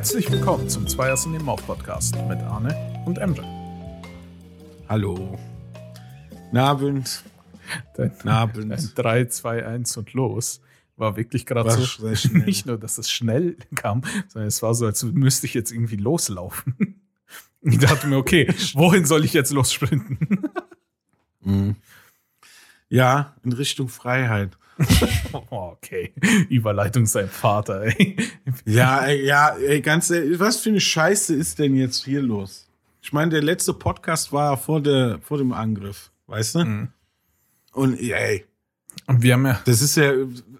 Herzlich willkommen zum Zweiers in dem Mouth Podcast mit Arne und Emre. Hallo. Nabend. Dein, Nabend. dein 3, 2, 1 und los war wirklich gerade so. Nicht nur, dass es schnell kam, sondern es war so, als müsste ich jetzt irgendwie loslaufen. Ich dachte mir, okay, wohin soll ich jetzt lossprinten? Mhm. Ja, in Richtung Freiheit. Oh, okay. Überleitung sein Vater, ey. Ja, ey, ja, ey, ganz ehrlich, was für eine Scheiße ist denn jetzt hier los? Ich meine, der letzte Podcast war vor, der, vor dem Angriff, weißt du? Mhm. Und ey, Und wir haben ja. das ist ja,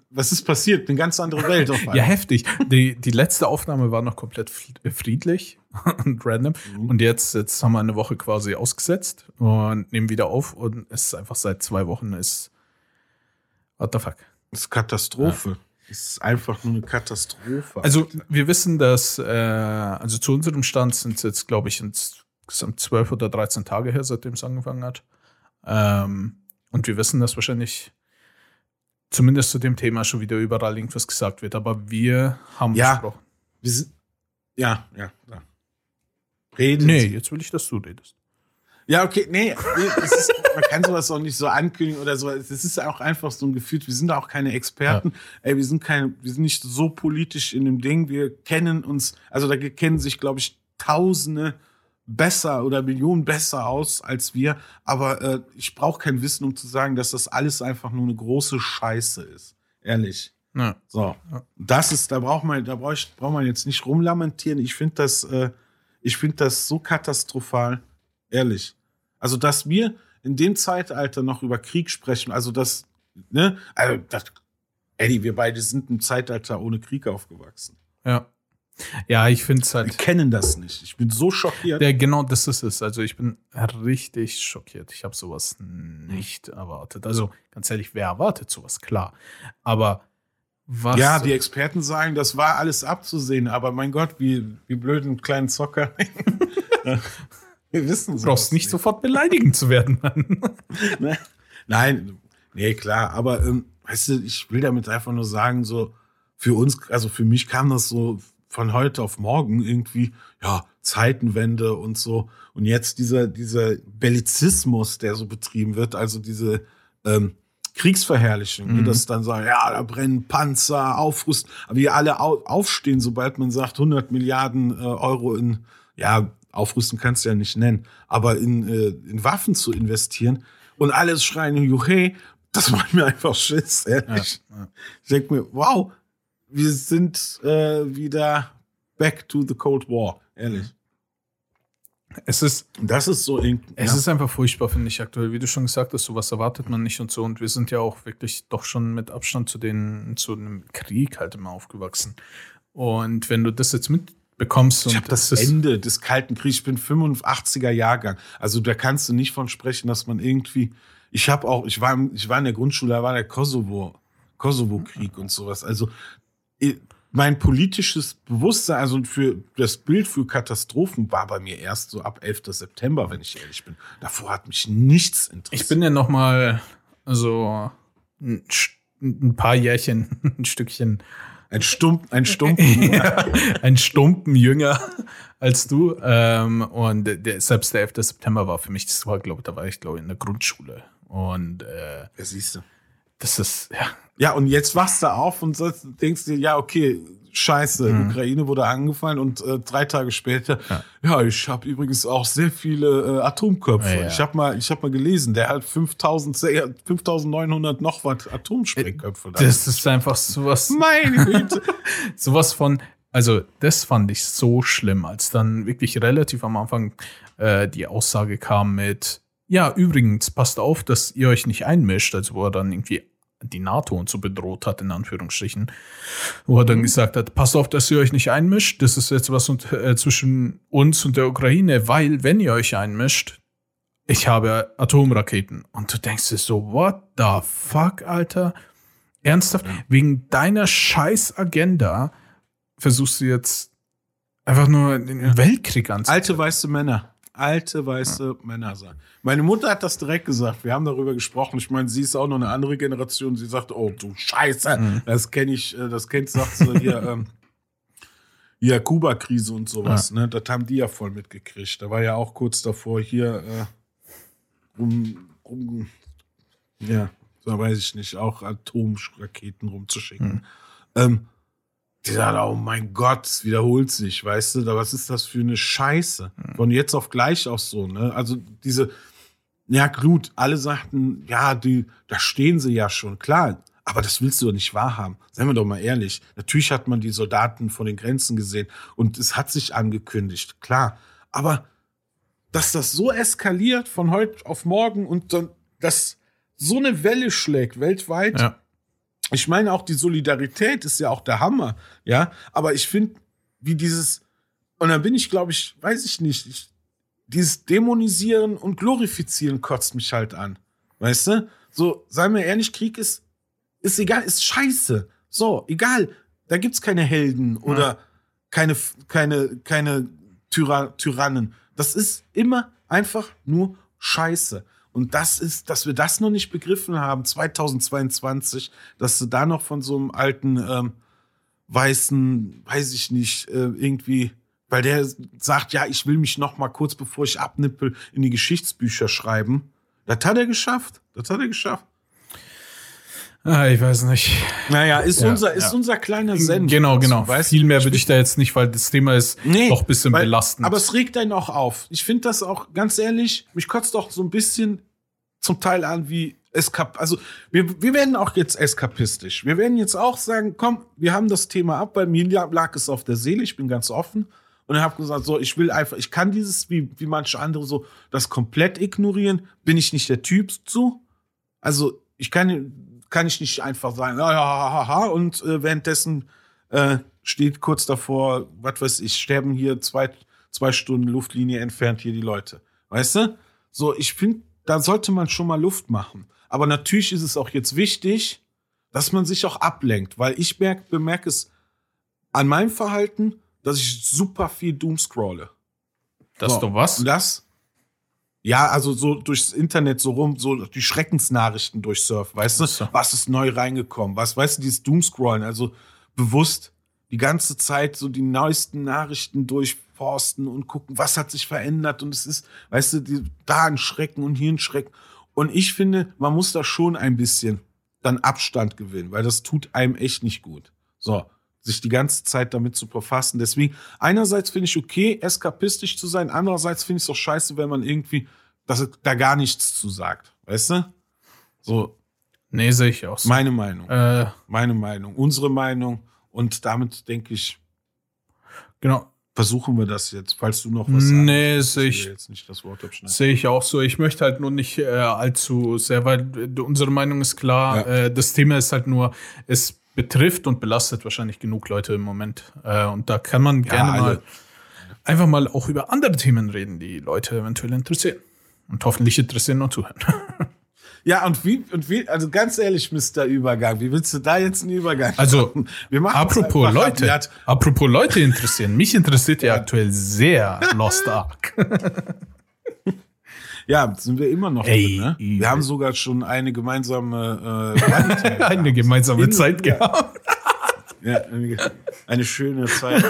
was ist passiert? Eine ganz andere Welt auf einmal. Ja, heftig. Die, die letzte Aufnahme war noch komplett fl- friedlich und random. Mhm. Und jetzt, jetzt haben wir eine Woche quasi ausgesetzt und nehmen wieder auf. Und es ist einfach seit zwei Wochen ist. What the fuck? Das ist Katastrophe. Es ist einfach nur eine Katastrophe. Also, wir wissen, dass, äh, also zu unserem Stand sind es jetzt, glaube ich, insgesamt zwölf oder 13 Tage her, seitdem es angefangen hat. Ähm, und wir wissen, dass wahrscheinlich zumindest zu dem Thema schon wieder überall irgendwas gesagt wird. Aber wir haben Ja. besprochen. wir sind, ja, ja, ja. Reden Nee, jetzt will ich, dass du redest. Ja, okay, nee, nee es ist, man kann sowas auch nicht so ankündigen oder so. Es ist auch einfach so ein Gefühl, wir sind auch keine Experten. Ey, wir sind keine, wir sind nicht so politisch in dem Ding. Wir kennen uns, also da kennen sich, glaube ich, Tausende besser oder Millionen besser aus als wir. Aber äh, ich brauche kein Wissen, um zu sagen, dass das alles einfach nur eine große Scheiße ist. Ehrlich. Ja. So, Ja. das ist, da braucht man, da braucht, ich- braucht man jetzt nicht rumlamentieren. Ich finde das, äh, ich finde das so katastrophal, ehrlich. Also, dass wir in dem Zeitalter noch über Krieg sprechen, also das, ne, also das, Eddie, wir beide sind im Zeitalter ohne Krieg aufgewachsen. Ja. Ja, ich finde es Wir halt. kennen das nicht. Ich bin so schockiert. Der, genau das ist es. Also ich bin richtig schockiert. Ich habe sowas nicht erwartet. Also ganz ehrlich, wer erwartet sowas? Klar. Aber was. ja, die Experten sagen, das war alles abzusehen, aber mein Gott, wie, wie blöden kleinen Zocker. wir wissen du sowas brauchst nicht sofort beleidigend zu werden, Mann. Ne? Nein, nee, klar, aber ähm, weißt du, ich will damit einfach nur sagen, so für uns, also für mich kam das so von heute auf morgen irgendwie, ja, Zeitenwende und so. Und jetzt dieser, dieser Bellizismus, der so betrieben wird, also diese ähm, Kriegsverherrlichung, Mhm. mhm. das dann sagen, ja, da brennen Panzer, aufrüsten, aber wir alle au aufstehen, sobald man sagt, 100 Milliarden äh, Euro in, ja, aufrüsten kannst du ja nicht nennen, aber in, äh, in Waffen zu investieren und alles schreien, juhe, das macht mir einfach Schiss, ehrlich. Ja, ja. Ich denke mir, wow, wir sind äh, wieder back to the Cold War, ehrlich. Es ist, das ist so irgendwie. es ja. ist einfach furchtbar, finde ich aktuell. Wie du schon gesagt hast, sowas erwartet man nicht und so. Und wir sind ja auch wirklich doch schon mit Abstand zu den, zu einem Krieg halt immer aufgewachsen. Und wenn du das jetzt mitbekommst und Ich habe das ist- Ende des Kalten Kriegs, ich bin 85er Jahrgang. Also da kannst du nicht von sprechen, dass man irgendwie. Ich habe auch, ich war, ich war in der Grundschule, da war der Kosovo, Kosovo-Krieg und sowas. Also mein politisches Bewusstsein, also für das Bild für Katastrophen war bei mir erst so ab 11. September, wenn ich ehrlich bin. Davor hat mich nichts interessiert. Ich bin ja noch mal so St- ein paar Jährchen, ein Stückchen, ein Stump, ein Stumpen. ja, ein Stumpen jünger als du. Ähm, und der, selbst der 11. September war für mich, das war, glaube da war ich, glaube in der Grundschule. Und äh, Ja, siehst du. das ist, ja, Ja, und jetzt wachst du auf und so denkst dir, ja, okay, scheiße, Mhm. Ukraine wurde angefallen und äh, drei Tage später, ja, ich habe übrigens auch sehr viele äh, Atomköpfe. Ja, ja. Ich habe mal, ich hab mal gelesen, der hat 5000, sehr- 5900 noch was Atomsprengköpfe. da. das ist einfach sowas. Meine Güte. sowas von, also das fand ich so schlimm, als dann wirklich relativ am Anfang äh, die Aussage kam mit, ja, übrigens, passt auf, dass ihr euch nicht einmischt, also wo er dann irgendwie die NATO und so bedroht hat, in Anführungsstrichen, wo er dann gesagt hat, passt auf, dass ihr euch nicht einmischt, das ist jetzt was und, äh, zwischen uns und der Ukraine, weil wenn ihr euch einmischt, ich habe Atomraketen. Und du denkst dir so, what the fuck, Alter? Ernsthaft? Wegen deiner scheiß Agenda versuchst du jetzt einfach nur den Weltkrieg anzufangen. Alte weiße Männer. Alte weiße Männer sagen. Meine Mutter hat das direkt gesagt. Wir haben darüber gesprochen. Ich meine, sie ist auch noch eine andere Generation. Sie sagt, oh du Scheiße, Mhm. das kenne ich, äh, das kennt, sagt sie hier. Ähm, Ja, Kuba-Krise und sowas, ja. ne? Das haben die ja voll mitgekriegt. Da war ja auch kurz davor hier äh, um, um, ja, so weiß ich nicht, auch Atomraketen rumzuschicken. Hm. Ähm, die sagen, oh mein Gott, es wiederholt sich, weißt du, was ist das für eine Scheiße? Hm. Von jetzt auf gleich auch so, ne? Also diese, ja gut, alle sagten, ja, die, da stehen sie ja schon, klar, aber das willst du doch nicht wahrhaben. Seien wir doch mal ehrlich. Natürlich hat man die Soldaten vor den Grenzen gesehen und es hat sich angekündigt, klar. Aber dass das so eskaliert von heute auf morgen und dann, dass so eine Welle schlägt weltweit, ja. Ich meine auch die Solidarität ist ja auch der Hammer, ja. Aber ich finde, wie dieses, und dann bin ich, glaube ich, weiß ich nicht, ich, dieses Dämonisieren und Glorifizieren kotzt mich halt an. Weißt du? So, sei mir ehrlich, Krieg ist, ist egal, ist scheiße. So, egal. Da gibt's keine Helden oder ja. keine, keine, keine Tyra Tyrannen. Das ist immer einfach nur scheiße. Und das ist, dass wir das noch nicht begriffen haben, 2022, dass du da noch von so einem alten ähm, weißen, weiß ich nicht, äh, irgendwie, weil der sagt, ja, ich will mich noch mal kurz bevor ich abnippel in die Geschichtsbücher schreiben. Das hat er geschafft. Das hat er geschafft. Ah, ich weiß nicht. Naja, ist, ja, unser, ist ja. unser kleiner Send. Genau, genau. Weißt, Viel mehr würde ich da jetzt nicht, weil das Thema ist nee, doch ein bisschen weil, belastend. Aber es regt einen auch auf. Ich finde das auch, ganz ehrlich, mich kotzt doch so ein bisschen zum Teil an wie Eskap. Also wir, wir werden auch jetzt eskapistisch. Wir werden jetzt auch sagen, komm, wir haben das Thema ab. Bei mir lag es auf der Seele. Ich bin ganz offen. Und ich habe gesagt, so, ich will einfach, ich kann dieses, wie, wie manche andere so, das komplett ignorieren. Bin ich nicht der Typ zu? Also ich kann kann ich nicht einfach sagen, ja, ja, ha, und äh, währenddessen äh, steht kurz davor, was weiß ich, sterben hier zwei, zwei Stunden Luftlinie entfernt hier die Leute. Weißt du? So, ich finde, da sollte man schon mal Luft machen. Aber natürlich ist es auch jetzt wichtig, dass man sich auch ablenkt, weil ich merk, bemerke es an meinem Verhalten, dass ich super viel Doom scrolle. Das so, du was? Das ja, also so durchs Internet so rum, so die Schreckensnachrichten durchsurfen, weißt du? So. Was ist neu reingekommen? Was, weißt du, dieses Doomscrollen, also bewusst die ganze Zeit so die neuesten Nachrichten durchforsten und gucken, was hat sich verändert und es ist, weißt du, die, da ein Schrecken und hier ein Schrecken. Und ich finde, man muss da schon ein bisschen dann Abstand gewinnen, weil das tut einem echt nicht gut. So sich die ganze Zeit damit zu verfassen. Deswegen, einerseits finde ich okay, eskapistisch zu sein, andererseits finde ich es auch scheiße, wenn man irgendwie dass da gar nichts zu sagt. Weißt du? So. Nee, sehe ich auch so. Meine Meinung. Äh, Meine Meinung. Unsere Meinung. Und damit denke ich. Genau. Versuchen wir das jetzt, falls du noch was sagst. Nee, sehe ich. Sehe ich auch so. Ich möchte halt nur nicht äh, allzu sehr, weil unsere Meinung ist klar. Ja. Äh, das Thema ist halt nur, es betrifft und belastet wahrscheinlich genug Leute im Moment. Äh, und da kann man ja, gerne mal einfach mal auch über andere Themen reden, die Leute eventuell interessieren. Und hoffentlich interessieren und zuhören. Ja, und wie, und wie, also ganz ehrlich, Mr. Übergang, wie willst du da jetzt einen Übergang Also, machen? Wir apropos Leute, apropos Leute interessieren, mich interessiert ja aktuell sehr Lost Ark. Ja, sind wir immer noch Ey, drin, ne? Wir haben sogar schon eine gemeinsame äh, eine gemeinsame in, Zeit gehabt. ja, eine, eine schöne Zeit.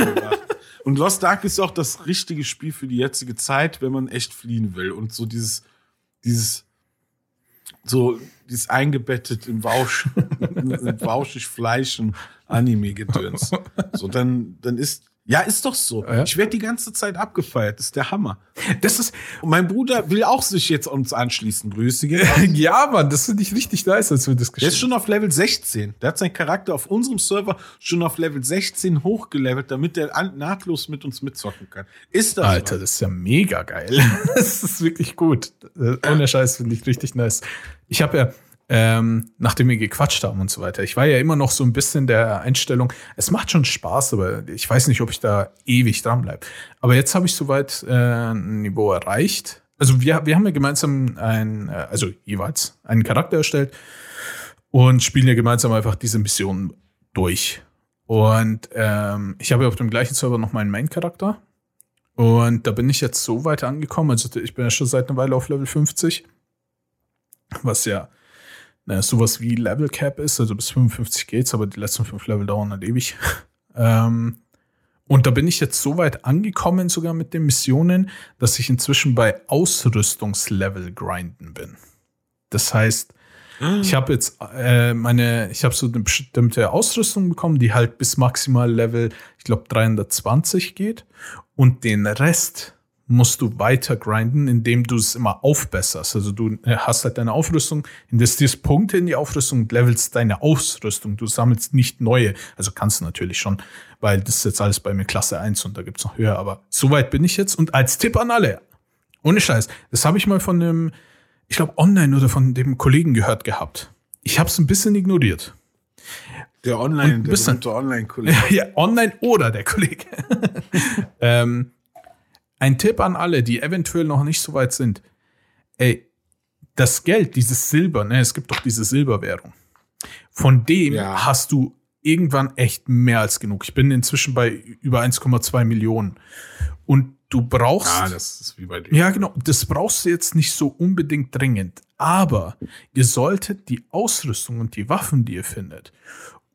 Und Lost Ark ist auch das richtige Spiel für die jetzige Zeit, wenn man echt fliehen will. Und so dieses, dieses, so, dieses eingebettet im Wausch, im Wauschig Fleisch und Anime-Gedöns. So, dann, dann ist ja, ist doch so. Ja? Ich werde die ganze Zeit abgefeiert. Das ist der Hammer. Das ist. Und mein Bruder will auch sich jetzt uns anschließen. Grüße gehen. ja, Mann, das finde ich richtig nice, als wir das geschehen. Der ist schon auf Level 16. Der hat seinen Charakter auf unserem Server schon auf Level 16 hochgelevelt, damit der nahtlos mit uns mitzocken kann. Ist das? Alter, was? das ist ja mega geil. das ist wirklich gut. Äh, ohne Scheiß finde ich richtig nice. Ich habe ja ähm, nachdem wir gequatscht haben und so weiter. Ich war ja immer noch so ein bisschen der Einstellung, es macht schon Spaß, aber ich weiß nicht, ob ich da ewig dran bleibe. Aber jetzt habe ich soweit äh, ein Niveau erreicht. Also wir, wir haben ja gemeinsam ein, äh, also jeweils einen Charakter erstellt und spielen ja gemeinsam einfach diese Mission durch. Und ähm, ich habe ja auf dem gleichen Server noch meinen Main-Charakter. Und da bin ich jetzt so weit angekommen. Also ich bin ja schon seit einer Weile auf Level 50. Was ja äh, sowas wie Level Cap ist, also bis 55 geht's, aber die letzten fünf Level dauern halt ewig. ähm, Und da bin ich jetzt so weit angekommen, sogar mit den Missionen, dass ich inzwischen bei Ausrüstungslevel grinden bin. Das heißt, ich habe jetzt äh, meine, ich habe so eine bestimmte Ausrüstung bekommen, die halt bis maximal Level, ich glaube 320 geht. Und den Rest musst du weiter grinden, indem du es immer aufbesserst. Also du äh, hast halt deine Aufrüstung, investierst Punkte in die Aufrüstung und levelst deine Ausrüstung. Du sammelst nicht neue. Also kannst du natürlich schon, weil das ist jetzt alles bei mir Klasse 1 und da gibt's noch höher. Aber soweit bin ich jetzt. Und als Tipp an alle, ohne Scheiß, das habe ich mal von dem, ich glaube online oder von dem Kollegen gehört gehabt. Ich habe es ein bisschen ignoriert. Der Online, der berühmte Online-Kollege. ja, online oder der Kollege. ähm, ein Tipp an alle, die eventuell noch nicht so weit sind. Ey, das Geld, dieses Silber, ne, es gibt doch diese Silberwährung. Von dem Ja. hast du irgendwann echt mehr als genug. Ich bin inzwischen bei über 1,2 Millionen. Und du brauchst. Ja, das ist wie bei dir. Ja, genau. Das brauchst du jetzt nicht so unbedingt dringend. Aber ihr solltet die Ausrüstung und die Waffen, die ihr findet,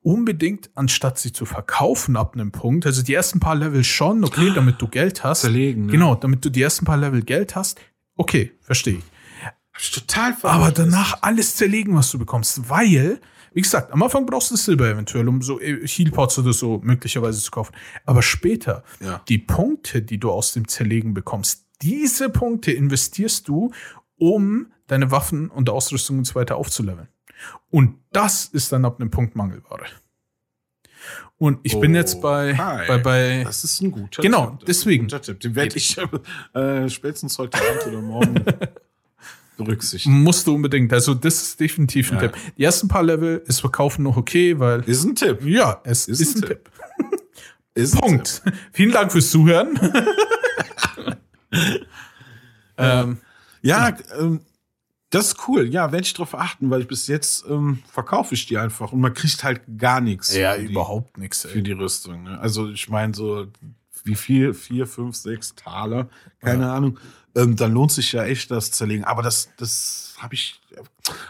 unbedingt, anstatt sie zu verkaufen ab einem Punkt, also die ersten paar Level schon, okay, damit du Geld hast. Zerlegen, ne? Genau, damit du die ersten paar Level Geld hast. Okay, verstehe ich. Hab ich total Aber danach alles zerlegen, was du bekommst, weil, wie gesagt, am Anfang brauchst du Silber eventuell, um so äh, Healpots oder so möglicherweise zu kaufen. Aber später, Ja. die Punkte, die du aus dem Zerlegen bekommst, diese Punkte investierst du, um deine Waffen und Ausrüstung und so weiter aufzuleveln. Und das ist dann ab einem Punkt Mangelware. Und ich bin jetzt bei, Okay. bei, bei Das ist ein guter Genau, Tipp. Das deswegen. Guter Tipp. Den werde ich äh, spätestens heute Abend oder morgen berücksichtigen. musst du unbedingt. Also, das ist definitiv ein Ja. Tipp. Die ersten paar Level ist Verkaufen noch okay, weil Ist ein Tipp. Ja, es Ist ist, ein ein Tipp. Ist ein Punkt. Vielen Dank fürs Zuhören. ähm, Ja, ähm, das ist cool. Ja, werde ich drauf achten, weil bis jetzt ähm, verkaufe ich die einfach und man kriegt halt gar nichts die, überhaupt nichts. für die Rüstung. Ne? Also ich meine so, wie viel? Vier, fünf, sechs Taler, keine Ahnung. Ähm, dann lohnt sich ja echt das zerlegen. Aber das, das habe ich.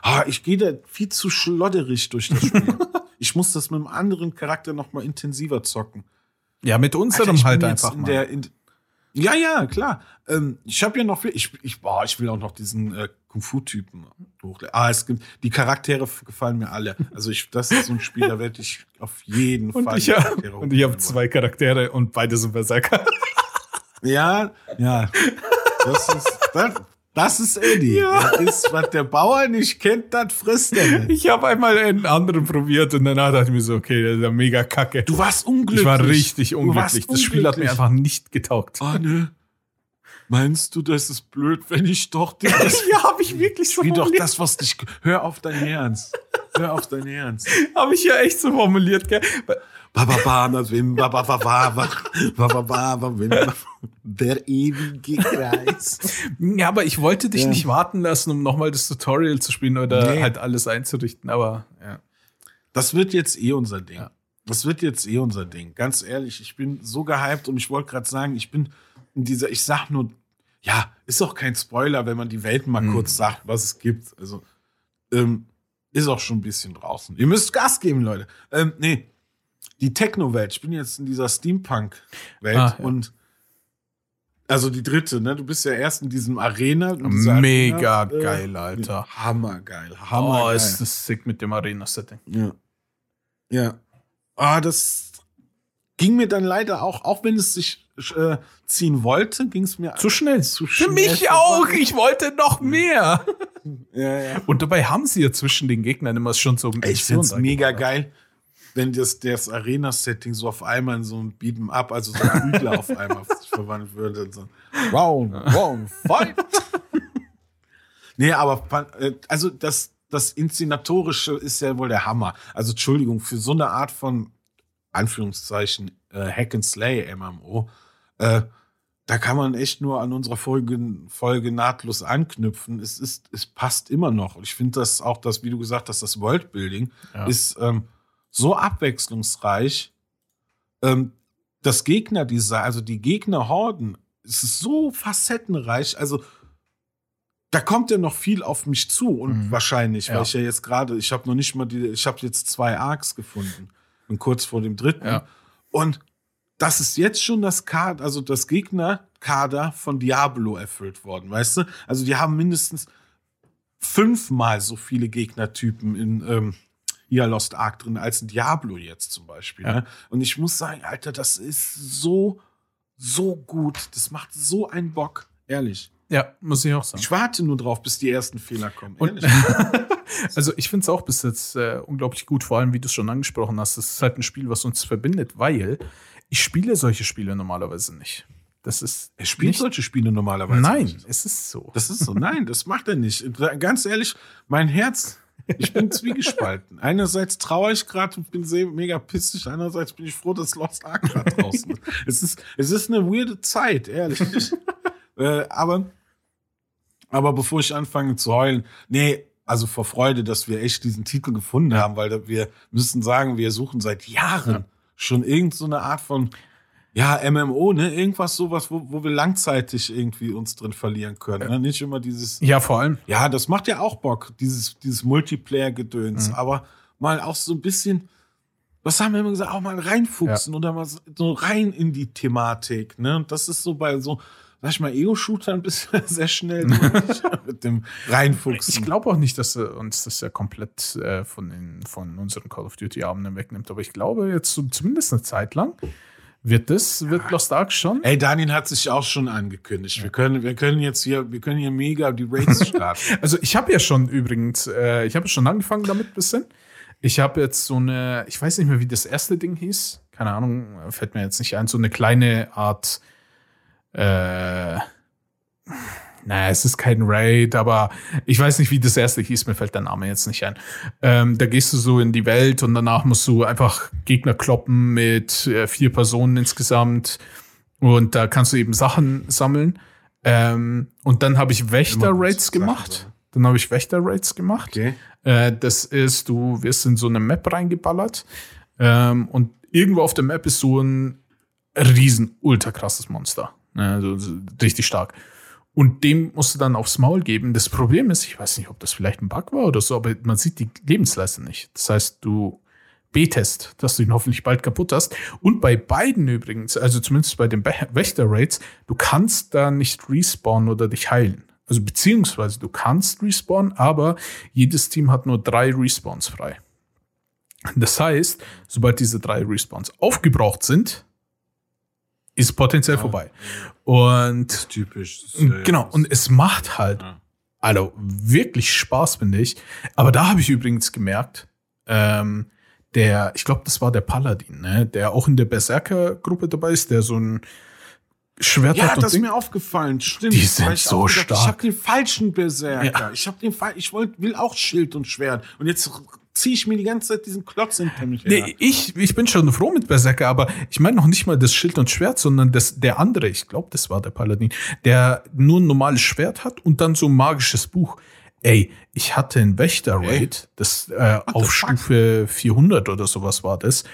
Ah, ich gehe da viel zu schlodderig durch das Spiel. ich muss das mit einem anderen Charakter noch mal intensiver zocken. Ja, mit unserem ich halt einfach in mal. der, in, ja, ja, klar. Ähm, ich habe ja noch, viel- ich, ich, boah, ich will auch noch diesen äh, Kung-Fu-Typen hochladen. Ah, es gibt, die Charaktere gefallen mir alle. Also ich, das ist so ein Spiel, da werde ich auf jeden und Fall. ich, hab, und ich habe zwei Charaktere und beide sind Berserker. Ja, ja. Das ist, das, das ist Eddie. Ja. Das ist, was der Bauer nicht kennt, das frisst er nicht. Ich habe einmal einen anderen probiert und danach dachte ich mir so, okay, das ist ja mega kacke. Du warst unglücklich. ich war richtig unglücklich. Das Spiel hat mir einfach nicht getaugt. Anne, meinst du, das ist blöd, wenn ich doch den ja, habe ich wirklich so Wie doch das, was dich. Hör auf dein Herz. Hör auf dein Herz. Habe ich ja echt so formuliert, gell? Der ewige Kreis. Ja, aber ich wollte dich Ja. nicht warten lassen, um nochmal das Tutorial zu spielen oder Nee. halt alles einzurichten, aber ja. Das wird jetzt eh unser Ding. Ja. Das wird jetzt eh unser Ding. Ganz ehrlich, ich bin so gehypt und ich wollte gerade sagen, ich bin in dieser, ich sag nur, ja, ist auch kein Spoiler, wenn man die Welt mal Mhm. kurz sagt, was es gibt. Also, ähm, ist auch schon ein bisschen draußen. Ihr müsst Gas geben, Leute. Ähm, nee, die Techno-Welt. Ich bin jetzt in dieser Steampunk-Welt Ah, ja. und also die dritte, ne? Du bist ja erst in diesem Arena. in Mega Arena, äh, geil, Alter. Hammergeil. Oh, Hammergeil. ist das sick mit dem Arena-Setting. Ja. Ja. Ah, das ging mir dann leider auch, auch wenn es sich äh, ziehen wollte, ging es mir Zu schnell. Zu Für schnell mich vorbei. auch. Ich wollte noch mehr. Ja, ja. Und dabei haben sie ja zwischen den Gegnern immer schon so Ey, ich find's mega geil, wenn das, das Arena-Setting so auf einmal in so ein Beat'em Up, also so ein Prügler auf einmal verwandelt würde. So. Round, round, fight! nee, aber äh, also das, das Inszenatorische ist ja wohl der Hammer. Also Entschuldigung, für so eine Art von Anführungszeichen äh, Hack and Slay MMO, äh, da kann man echt nur an unserer Folge, Folge nahtlos anknüpfen. Es ist, es passt immer noch. Und ich finde das auch, das, wie du gesagt hast, das Worldbuilding Ja. ist ähm, so abwechslungsreich. Ähm, das Gegnerdesign, also die Gegnerhorden, es ist so facettenreich. Also da kommt ja noch viel auf mich zu und Mhm. wahrscheinlich, Ja. weil ich ja jetzt gerade, ich habe noch nicht mal die, ich habe jetzt zwei Arcs gefunden und kurz vor dem dritten Ja. und das ist jetzt schon das Kader, also das Gegnerkader von Diablo erfüllt worden, weißt du? Also die haben mindestens fünfmal so viele Gegnertypen in ähm, hier Lost Ark drin als in Diablo jetzt zum Beispiel. Ja. Ne? Und ich muss sagen, Alter, das ist so, so gut. Das macht so einen Bock, ehrlich. Ja, muss ich auch sagen. Ich warte nur drauf, bis die ersten Fehler kommen. Und, also ich finde es auch bis jetzt äh, unglaublich gut, vor allem wie du es schon angesprochen hast. Das ist halt ein Spiel, was uns verbindet, weil ich spiele solche Spiele normalerweise nicht. Das ist er spielt nicht, solche Spiele normalerweise Nein, nicht. es ist so. Das ist so. Nein, das macht er nicht. Ganz ehrlich, mein Herz, ich bin zwiegespalten. Einerseits trauere ich gerade und bin sehr mega pissig, andererseits bin ich froh, dass Lost Ark gerade draußen ist. Es ist. Es ist eine weirde Zeit, ehrlich. äh, aber, aber bevor ich anfange zu heulen, nee, also vor Freude, dass wir echt diesen Titel gefunden haben, weil wir müssen sagen, wir suchen seit Jahren Ja. schon irgendeine so eine Art von ja, MMO, ne? Irgendwas sowas, wo, wo wir langzeitig irgendwie uns drin verlieren können. Ne? Nicht immer dieses. Ja, vor allem. Ja, das macht ja auch Bock, dieses, dieses Multiplayer-Gedöns. Mhm. Aber mal auch so ein bisschen, was haben wir immer gesagt, auch mal reinfuchsen oder mal so- rein in die Thematik. Ne? Und das ist so bei so, sag ich mal, Ego-Shootern bist du sehr schnell mit dem Reinfuchsen. Ich glaube auch nicht, dass er uns das ja komplett äh, von, den, von unseren Call of Duty-Abenden wegnimmt. Aber ich glaube, jetzt so zumindest eine Zeit lang wird das, wird Lost Ark schon. Ey, Daniel hat sich auch schon angekündigt. Wir können, wir können jetzt hier, wir können hier mega die Raids starten. Also ich habe ja schon übrigens, äh, ich habe schon angefangen damit ein bisschen. Ich habe jetzt so eine, ich weiß nicht mehr, wie das erste Ding hieß. Keine Ahnung, fällt mir jetzt nicht ein. So eine kleine Art, äh, naja, es ist kein Raid, aber ich weiß nicht, wie das erste hieß, mir fällt der Name jetzt nicht ein. Ähm, da gehst du so in die Welt und danach musst du einfach Gegner kloppen mit äh, vier Personen insgesamt. Und da kannst du eben Sachen sammeln. Ähm, und dann habe ich Wächter-Raids gemacht. Dann habe ich Wächter-Raids gemacht. Okay. Äh, das ist, du wirst in so eine Map reingeballert. Ähm, und irgendwo auf der Map ist so ein riesen, ultra krasses Monster. Also so richtig stark. Und dem musst du dann aufs Maul geben. Das Problem ist, ich weiß nicht, ob das vielleicht ein Bug war oder so, aber man sieht die Lebensleiste nicht. Das heißt, du betest, dass du ihn hoffentlich bald kaputt hast. Und bei beiden übrigens, also zumindest bei den Wächter-Raids, du kannst da nicht respawnen oder dich heilen. Also beziehungsweise du kannst respawnen, aber jedes Team hat nur drei Respawns frei. Das heißt, sobald diese drei Respawns aufgebraucht sind, ist potenziell vorbei. Und Typisch. Ja- genau, und es macht halt Ja. also wirklich Spaß, finde ich. Aber da habe ich übrigens gemerkt, ähm, der, ich glaube, das war der Paladin, ne, der auch in der Berserker-Gruppe dabei ist, der so ein Schwert Ja, hat und das ist mir aufgefallen. Stimmt. Die sind ich so gedacht, Ich stark. habe den falschen Berserker. Ja. Ich habe den Fall, ich wollt, will auch Schild und Schwert. Und jetzt ziehe ich mir die ganze Zeit diesen Klotz hinter mich her. Nee, ich, ich bin schon froh mit Berserker, aber ich meine noch nicht mal das Schild und Schwert, sondern das, der andere, ich glaube, das war der Paladin, der nur ein normales Schwert hat und dann so ein magisches Buch. Ey, ich hatte ein Wächter-Raid, das äh, auf? Stufe 400 oder sowas war das.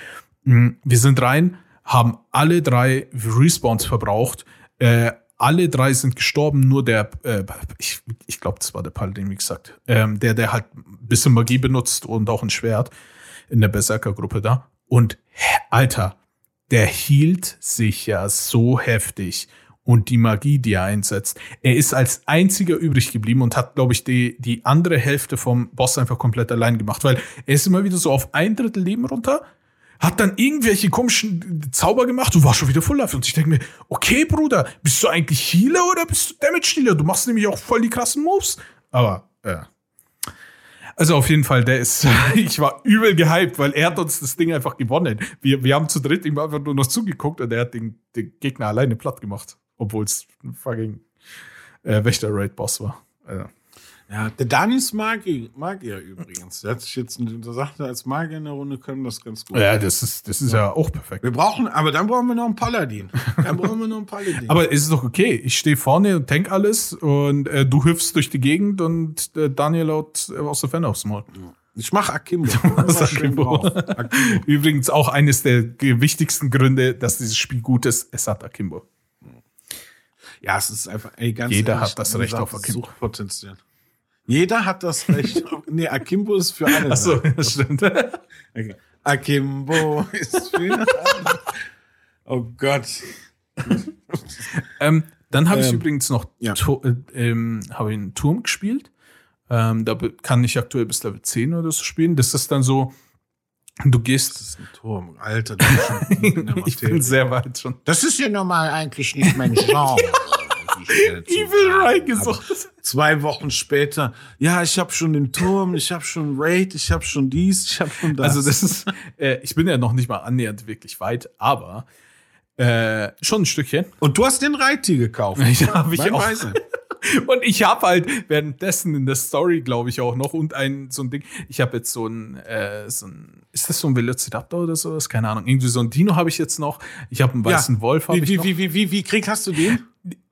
Mm, Wir sind rein, haben alle drei Respawns verbraucht. Äh, alle drei sind gestorben, nur der, äh, ich, ich glaube, das war der Paladin, wie gesagt, ähm, der, der halt ein bisschen Magie benutzt und auch ein Schwert in der Berserker-Gruppe da. Und Alter, der hielt sich ja so heftig. Und die Magie, die er einsetzt. Er ist als einziger übrig geblieben und hat, glaube ich, die, die andere Hälfte vom Boss einfach komplett allein gemacht, weil er ist immer wieder so auf ein Drittel Leben runter, hat dann irgendwelche komischen Zauber gemacht und war schon wieder Full Life. Und ich denke mir, okay, Bruder, bist du eigentlich Healer oder bist du Damage-Dealer? Du machst nämlich auch voll die krassen Moves. Aber, ja. Also auf jeden Fall, der ist, ich war übel gehypt, weil er hat uns das Ding einfach gewonnen. Wir, wir haben zu dritt ihm einfach nur noch zugeguckt und er hat den, den Gegner alleine platt gemacht. Obwohl es fucking äh, Wächter-Raid-Boss war. Also, Ja, der Dani ist Magier, Magier übrigens. Der hat sich jetzt, der sagte, als Magier in der Runde können das ganz gut. ja, das ist, das ist ja auch perfekt. Wir brauchen, aber dann brauchen wir noch einen Paladin. Dann brauchen wir noch einen Paladin. Aber es ist doch okay. Ich stehe vorne und tank alles und äh, du hüpfst durch die Gegend und äh, Daniel haut äh, aus der Ferne aufs Maul. ich mache Akimbo. Akimbo. Übrigens auch eines der wichtigsten Gründe, dass dieses Spiel gut ist. Es hat Akimbo. Ja, es ist einfach, ey, ganz Jeder ehrlich, hat das Recht auf Akimbo. Suchtpotenzial. Jeder hat das Recht. nee, Akimbo ist für alle. Achso, da. das stimmt. Okay. Akimbo ist für alle. Oh Gott. Ähm, dann habe ich Ähm, übrigens noch ja. Äh, ähm, habe ich einen Turm gespielt. Ähm, da kann ich aktuell bis Level 10 oder so spielen. Das ist dann so, du Das gehst. ist ein Turm. Alter, du bist schon ich bin sehr weit schon. Das ist ja normal eigentlich nicht mein Genre. Evil. Ray Aber gesucht. Zwei Wochen später, ja, ich habe schon den Turm, ich habe schon Raid, ich habe schon dies, ich habe schon das. Also das ist, äh, ich bin ja noch nicht mal annähernd wirklich weit, aber äh, schon ein Stückchen. Und du hast den Reiti gekauft. Ja, hab ich auch. Weise. Und ich habe halt währenddessen in der Story, glaube ich, auch noch und ein so ein Ding. Ich habe jetzt so ein, äh, so ein, ist das so ein Velociraptor oder sowas? Keine Ahnung. Irgendwie so ein Dino habe ich jetzt noch. Ich habe einen weißen Wolf. Hab Wie, ich wie, noch. wie, wie, wie, wie krieg hast du den?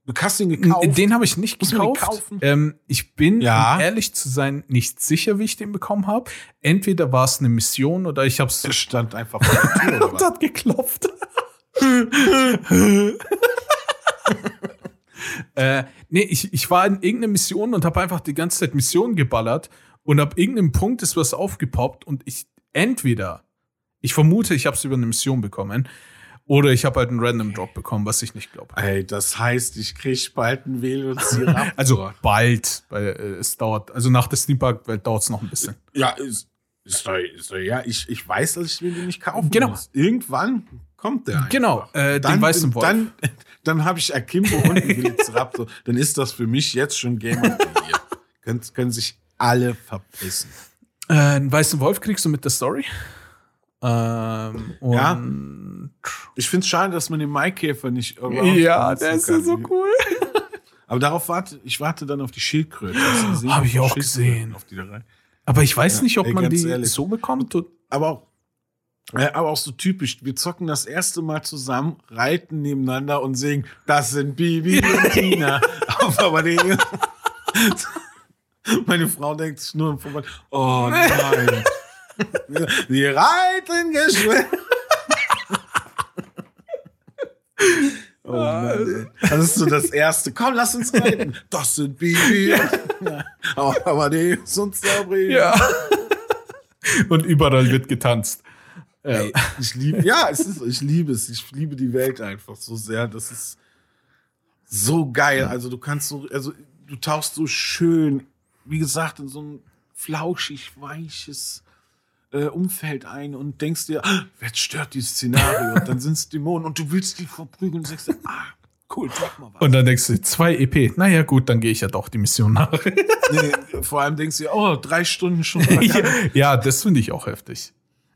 Du hast ihn gekauft. Den habe ich nicht Muss gekauft. Ähm, ich bin, Ja. um ehrlich zu sein, nicht sicher, wie ich den bekommen habe. Entweder war es eine Mission oder ich habe es Der stand einfach vor der Tür oder und hat geklopft. äh, nee, ich, ich war in irgendeiner Mission und habe einfach die ganze Zeit Missionen geballert und ab irgendeinem Punkt ist was aufgepoppt und ich entweder, ich vermute, ich habe es über eine Mission bekommen oder ich habe halt einen Random Drop bekommen, was ich nicht glaube. Ey, das heißt, ich krieg bald einen Velociraptor. Also bald, weil äh, es dauert, also nach der Steampark-Welt dauert es noch ein bisschen. ja, ist, ist, doch, ist doch, ja, ich, ich weiß, dass ich mir den nicht kaufen Genau. muss. Irgendwann kommt der einfach. Genau, äh, den Dann, weißen Wolf. dann, dann habe ich Akimbo und einen Velociraptor. dann ist das für mich jetzt schon Game of the Year. können, können sich alle verpissen. Äh, einen weißen Wolf kriegst du mit der Story. Ähm, und Ja. Ich finde es schade, dass man den Maikäfer nicht Ja, der ist ja so cool. Aber darauf warte, ich warte dann auf die Schildkröte. Hast du gesehen? Hab ich auch gesehen. Aber ich weiß nicht, ob ey, man die ehrlich. so bekommt. Aber auch, ja, aber auch so typisch. Wir zocken das erste Mal zusammen, reiten nebeneinander und singen, das sind Bibi und Tina. auf aber die, Meine Frau denkt sich nur im Vorfall, oh nein. Die reiten geschwind. Oh Mann, ey. Das ist so das Erste. Komm, lass uns reiten. Das sind Bibi. und- Aber die sind Sabrina. Ja. und überall wird getanzt. Ja. Ey, ich liebe, ja, es ist, ich liebe es. Ich liebe die Welt einfach so sehr. Das ist so geil. Also du kannst so, also du tauchst so schön, wie gesagt, in so ein flauschig, weiches äh, Umfeld ein und denkst dir, ah, wer stört dieses Szenario? Und dann sind es Dämonen und du willst die verprügeln und sagst dir, ah, cool, drop mal was. Und dann denkst du, zwei EP. Naja, gut, dann gehe ich ja doch die Mission nach. Nee, vor allem denkst du dir, oh, drei Stunden schon ja, das finde ich auch heftig.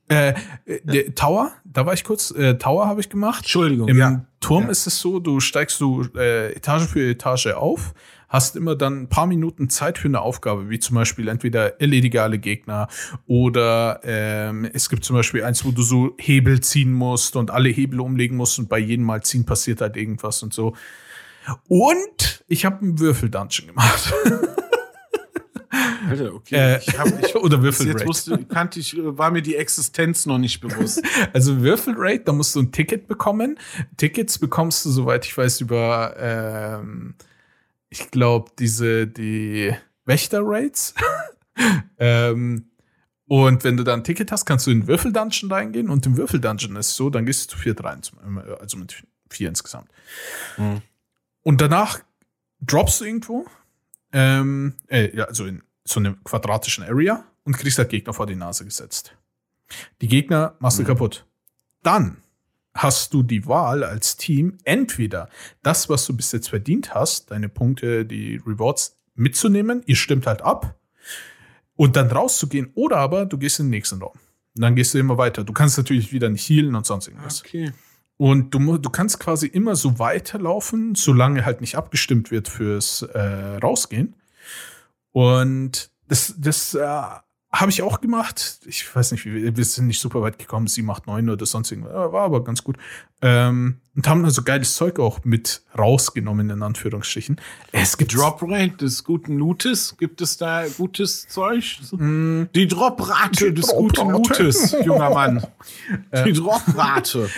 Äh, äh, Tower, da war ich kurz, äh, Tower habe ich gemacht. Entschuldigung, Im ja. Turm Ja. ist es so, du steigst du äh, Etage für Etage auf, hast immer dann ein paar Minuten Zeit für eine Aufgabe, wie zum Beispiel entweder erledige alle Gegner oder ähm, es gibt zum Beispiel eins, wo du so Hebel ziehen musst und alle Hebel umlegen musst und bei jedem Mal ziehen passiert halt irgendwas und so. Und ich habe einen Würfel-Dungeon gemacht. Alter, okay. Äh, ich hab, ich, oder Würfel-Raid. wusste, kannte ich, war mir die Existenz noch nicht bewusst. Also Würfelrate, da musst du ein Ticket bekommen. Tickets bekommst du, soweit ich weiß, über, ähm, ich glaube, diese, die Wächter-Rates. ähm, und wenn du da ein Ticket hast, kannst du in den Würfel-Dungeon reingehen. Und im Würfel-Dungeon ist es so, dann gehst du zu viert rein. Also mit vier insgesamt. Mhm. Und danach droppst du irgendwo, ähm, äh, also in so einer quadratischen Area und kriegst halt Gegner vor die Nase gesetzt. Die Gegner machst du Mhm. kaputt. Dann hast du die Wahl als Team, entweder das, was du bis jetzt verdient hast, deine Punkte, die Rewards mitzunehmen, ihr stimmt halt ab und dann rauszugehen, oder aber du gehst in den nächsten Raum. Und dann gehst du immer weiter. Du kannst natürlich wieder nicht healen und sonst irgendwas. Okay. Und du, du kannst quasi immer so weiterlaufen, solange halt nicht abgestimmt wird fürs äh, Rausgehen. Und das, das äh, habe ich auch gemacht. Ich weiß nicht, wir, sind nicht super weit gekommen, 7, 8, 9 oder sonst irgendwas. War aber ganz gut. Ähm, und haben also geiles Zeug auch mit rausgenommen, in Anführungsstrichen. Es gibt Drop Rate des guten Lootes, gibt es da gutes Zeug? Mm, Die Droprate des guten Droprate. Lootes, junger Mann. Die Droprate.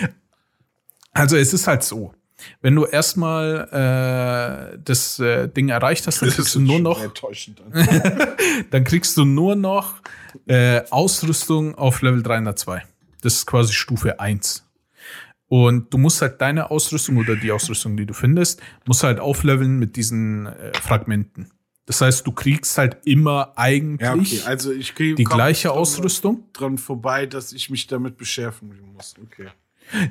Also es ist halt so. Wenn du erstmal äh, das äh, Ding erreicht hast, dann kriegst du nur noch dann kriegst du nur noch äh, Ausrüstung auf Level 302. Das ist quasi Stufe 1. Und du musst halt deine Ausrüstung oder die Ausrüstung, die du findest, musst halt aufleveln mit diesen äh, Fragmenten. Das heißt, du kriegst halt immer eigentlich Ja, okay. Also ich krieg, die gleiche dran- Ausrüstung. dran vorbei, dass ich mich damit beschäftigen muss. Okay.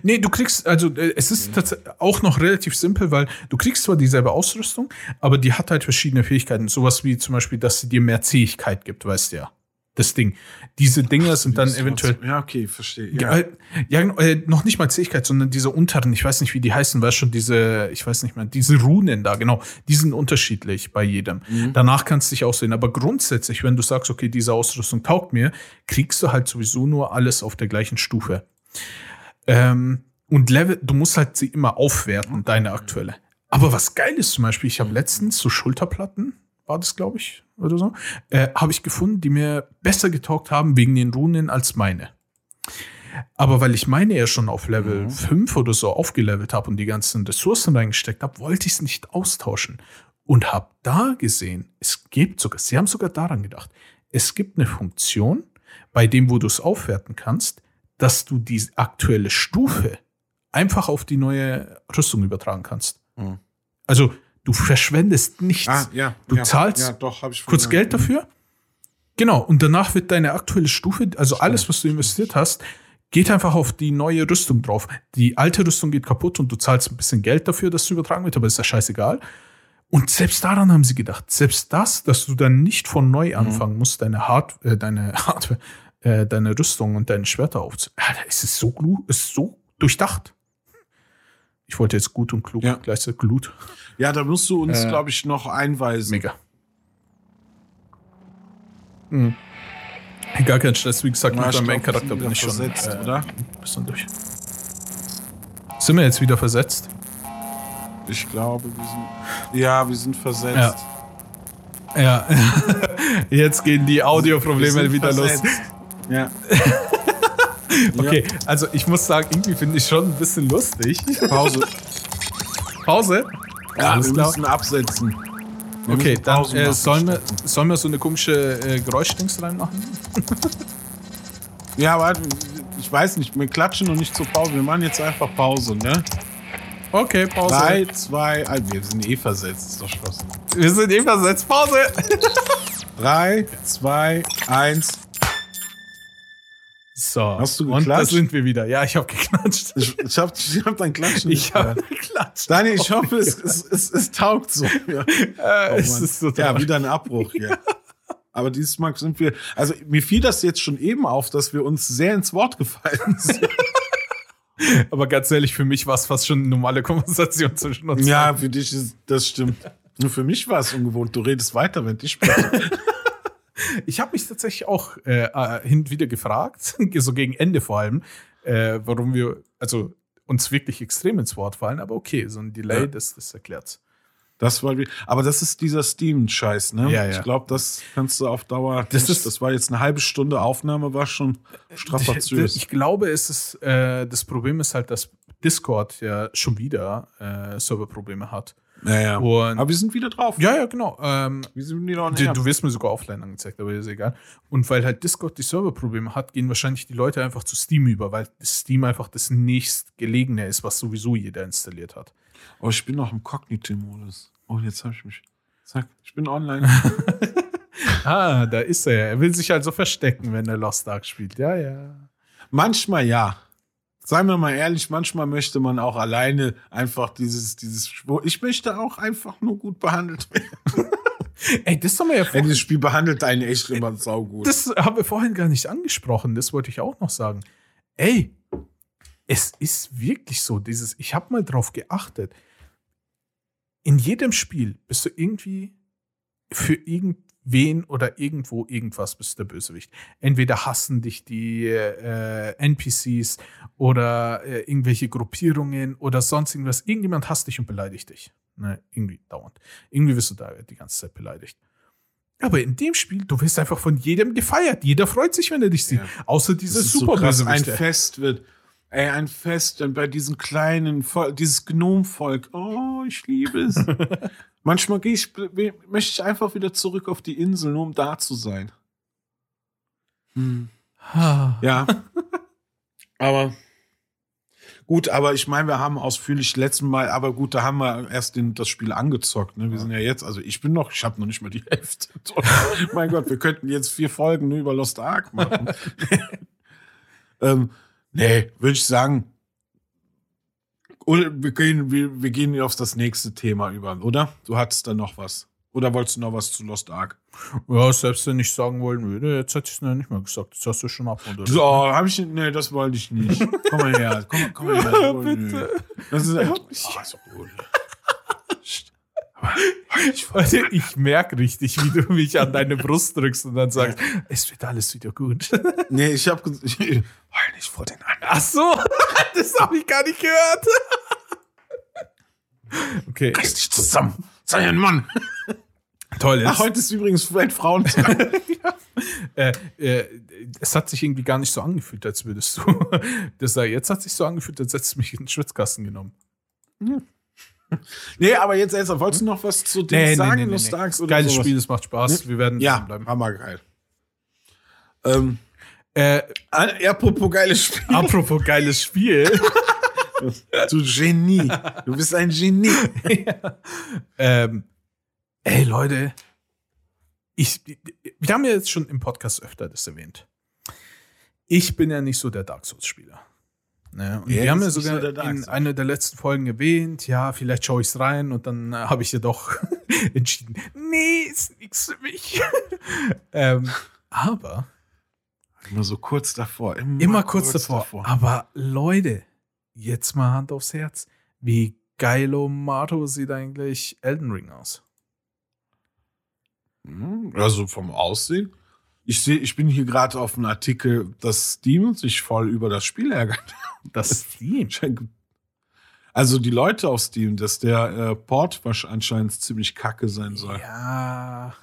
Nee, du kriegst, also äh, es ist tatsächlich auch noch relativ simpel, weil du kriegst zwar dieselbe Ausrüstung, aber die hat halt verschiedene Fähigkeiten. Sowas wie zum Beispiel, dass sie dir mehr Zähigkeit gibt, weißt du ja. Das Ding. Diese Dinger sind dann eventuell. Ja, okay, verstehe. Ja, Ja. äh, genau, äh, noch nicht mal Zähigkeit, sondern diese unteren, ich weiß nicht, wie die heißen, weißt schon, diese, ich weiß nicht mehr, diese Runen da, genau, die sind unterschiedlich bei jedem. Danach kannst du dich aussehen. Aber grundsätzlich, wenn du sagst, okay, diese Ausrüstung taugt mir, kriegst du halt sowieso nur alles auf der gleichen Stufe. Ähm, und Level, du musst halt sie immer aufwerten, deine aktuelle. Aber was geil ist zum Beispiel, ich habe letztens so Schulterplatten, war das, glaube ich, oder so, äh, habe ich gefunden, die mir besser getaugt haben wegen den Runen als meine. Aber weil ich meine ja schon auf Level 5 oder so aufgelevelt habe und die ganzen Ressourcen reingesteckt habe, wollte ich es nicht austauschen. Und habe da gesehen, es gibt sogar, sie haben sogar daran gedacht, es gibt eine Funktion, bei dem, wo du es aufwerten kannst, dass du die aktuelle Stufe einfach auf die neue Rüstung übertragen kannst. Mhm. Also du verschwendest nichts. Ah, ja. Du ja, zahlst ja, doch, kurz. Geld dafür. Genau, und danach wird deine aktuelle Stufe, also alles, was du investiert hast, geht einfach auf die neue Rüstung drauf. Die alte Rüstung geht kaputt und du zahlst ein bisschen Geld dafür, dass es übertragen wird, aber ist ja scheißegal. Und selbst daran haben sie gedacht. Selbst das, dass du dann nicht von neu Mhm. anfangen musst, deine Hard äh, deine Hardware, äh, deine Rüstung und deine Schwerter aufzu. Alter, es ist so glu ist so durchdacht. Ich wollte jetzt gut und klug Ja. gleichzeitig Glut. Ja, da musst du uns, Äh, glaube ich, noch einweisen. Mega. Mhm. Gar kein Stress, wie gesagt, Ja, mit wir Main-Charakter bin ich schon versetzt, äh, oder? ein bisschen durch. Sind wir jetzt wieder versetzt? Ich glaube, wir sind. Ja, wir sind versetzt. Ja. Ja. jetzt gehen die Audioprobleme wieder versetzt. los. Ja. Okay, also ich muss sagen, irgendwie finde ich schon ein bisschen lustig. Pause. Pause? Ja, alles wir klar. müssen absetzen. Wir Okay, müssen dann äh, sollen, wir, sollen wir so eine komische äh, Geräuschdings reinmachen? Ja, warte, ich weiß nicht, wir klatschen noch nicht zur Pause. Wir machen jetzt einfach Pause, ne? Okay, Pause. Drei, zwei, eins. Wir sind eh versetzt, ist doch Spaß. Wir sind eh versetzt. Pause. Drei, zwei, eins. So, Hast du und da geklatscht? sind wir wieder. Ja, ich habe geklatscht. Ich, ich hab, ich hab dein Klatschen Ich habe geklatscht. Daniel, ich hoffe, es, es, es, es taugt so. Ja. Äh, Oh es ist so ja, wieder ein Abbruch hier. Aber dieses Mal sind wir, also mir fiel das jetzt schon eben auf, dass wir uns sehr ins Wort gefallen sind. Aber ganz ehrlich, für mich war es fast schon eine normale Konversation zwischen uns. ja, für dich ist, das stimmt. Nur für mich war es ungewohnt. Du redest weiter, wenn ich spreche. Ich habe mich tatsächlich auch äh, äh, hin und wieder gefragt, so gegen Ende vor allem, äh, warum wir also uns wirklich extrem ins Wort fallen. Aber okay, so ein Delay, Ja. das, das erklärt's. Das war, aber das ist dieser Steam-Scheiß, ne? Ja, ja. Ich glaube, das kannst du auf Dauer. Das Das, ist- das war jetzt eine halbe Stunde Aufnahme, war schon strapaziös. Ich, ich glaube, es ist, äh, das Problem ist halt, dass Discord ja schon wieder äh, Serverprobleme hat. Ja, ja. Und Aber wir sind wieder drauf. ja, ja, genau. Ähm, Wir sind wieder on Du, wirst mir sogar offline angezeigt, aber ist egal. Und weil halt Discord die Serverprobleme hat, gehen wahrscheinlich die Leute einfach zu Steam über, weil Steam einfach das nächstgelegene ist, was sowieso jeder installiert hat. Oh, ich bin noch im Cognitive-Modus. Oh, jetzt habe ich mich. Zack, ich bin online. Ah, da ist er. Er will sich also verstecken, wenn er Lost Ark spielt. Ja, ja. manchmal ja. Seien wir mal ehrlich, manchmal möchte man auch alleine einfach dieses, dieses, ich möchte auch einfach nur gut behandelt werden. Ey, das haben wir ja Ey, vorhin, dieses Spiel behandelt einen echt immer saugut. das haben wir vorhin gar nicht angesprochen. Das wollte ich auch noch sagen. Ey, es ist wirklich so, dieses, ich habe mal drauf geachtet. In jedem Spiel bist du irgendwie für irgendwen oder irgendwo irgendwas bist du der Bösewicht. Entweder hassen dich die äh, NPCs oder äh, irgendwelche Gruppierungen oder sonst irgendwas. Irgendjemand hasst dich und beleidigt dich. Ne, irgendwie dauernd. Irgendwie wirst du da die ganze Zeit beleidigt. Aber in dem Spiel, du wirst einfach von jedem gefeiert. Jeder freut sich, wenn er dich sieht. Ja. Außer diese so super krass, ein. Fest wird. Ey, ein Fest dann bei diesen kleinen, Vol dieses Gnomvolk. Oh, ich liebe es. Manchmal gehe ich, möchte ich einfach wieder zurück auf die Insel, nur um da zu sein. Hm. Ja. Aber Gut, aber ich meine, wir haben ausführlich letzten Mal, aber gut, da haben wir erst den, das Spiel angezockt. Ne? Wir sind ja jetzt, also ich bin noch, ich habe noch nicht mal die Hälfte. mein Gott, wir könnten jetzt vier Folgen nur über Lost Ark machen. ähm, nee, würde ich sagen, oder wir gehen, wir, wir gehen auf das nächste Thema über, oder? Du hattest da noch was. Oder wolltest du noch was zu Lost Ark? Ja, selbst wenn ich sagen wollen würde, jetzt hätte ich es noch nicht mal gesagt. Das hast du schon abmoderiert. So, habe ich, nee, das wollte ich nicht. Komm mal her, komm, komm mal her. Oh, Bitte. Das ist echt, oh, so gut. Ich, ich merke richtig, wie du mich an deine Brust drückst und dann sagst, es wird alles wieder gut. Nee, ich habe heul nicht vor den anderen. Ach so, das habe ich gar nicht gehört. Okay. Reiß dich zusammen. Sei ein Mann. Toll. Ach, heute ist übrigens Weltfrauentag. ja. äh, äh, es hat sich irgendwie gar nicht so angefühlt, als würdest du das. Jetzt hat sich so angefühlt, als hättest du mich in den Schwitzkasten genommen. Ja. Nee, aber jetzt, jetzt wolltest du noch was zu dem Nee, sagen, nee, nee, nee, nee. Oder Geiles sowas? Spiel, es macht Spaß. Wir werden Ja, bleiben. hammergeil. Ähm, Äh, apropos geiles Spiel. apropos geiles Spiel. Du Genie. Du bist ein Genie. ähm, ey, Leute. Ich, wir haben ja jetzt schon im Podcast öfter das erwähnt. Ich bin ja nicht so der Dark Souls-Spieler. Ne? Und Wer wir haben ja sogar in einer der letzten Folgen erwähnt, ja, vielleicht schaue ich es rein und dann äh, habe ich ja doch entschieden, nee, ist nichts für mich. ähm, aber Immer so kurz davor. Immer, immer kurz, davor. Aber Leute, jetzt mal Hand aufs Herz. Wie geilomato sieht eigentlich Elden Ring aus? Hm, Also vom Aussehen. Ich sehe, ich bin hier gerade auf einem Artikel, dass Steam sich voll über das Spiel ärgert. Das Steam. Also die Leute auf Steam, dass der äh, Port anscheinend ziemlich kacke sein soll. Ja.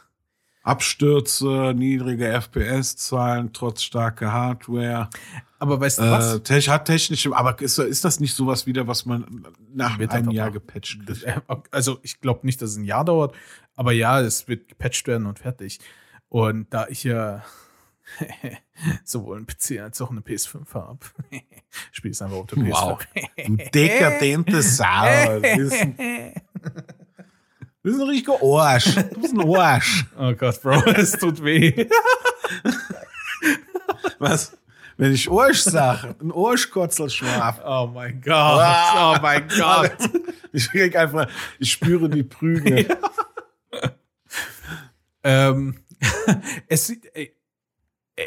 Abstürze, niedrige FPS-Zahlen, trotz starker Hardware. Aber weißt du Äh, was? tech, hat technische, aber ist, ist das nicht sowas wieder, was man nach Wird einem Jahr gepatcht äh, also ich glaube nicht, dass es ein Jahr dauert, aber ja, es wird gepatcht werden und fertig. Und da ich ja sowohl einen PC als auch eine PS5 habe, spiele ich es einfach auf der PS5. Wow. Du dekadente Sau. Du bist ein, ein richtiger Arsch. Du bist ein Arsch. Oh Gott, Bro, es tut weh. Was? Wenn ich Arsch sage, ein Arschkotzelschwaf. Oh mein Gott. Oh mein Gott. Ich krieg einfach, ich spüre die Prügel. Ähm, es, sieht, ey,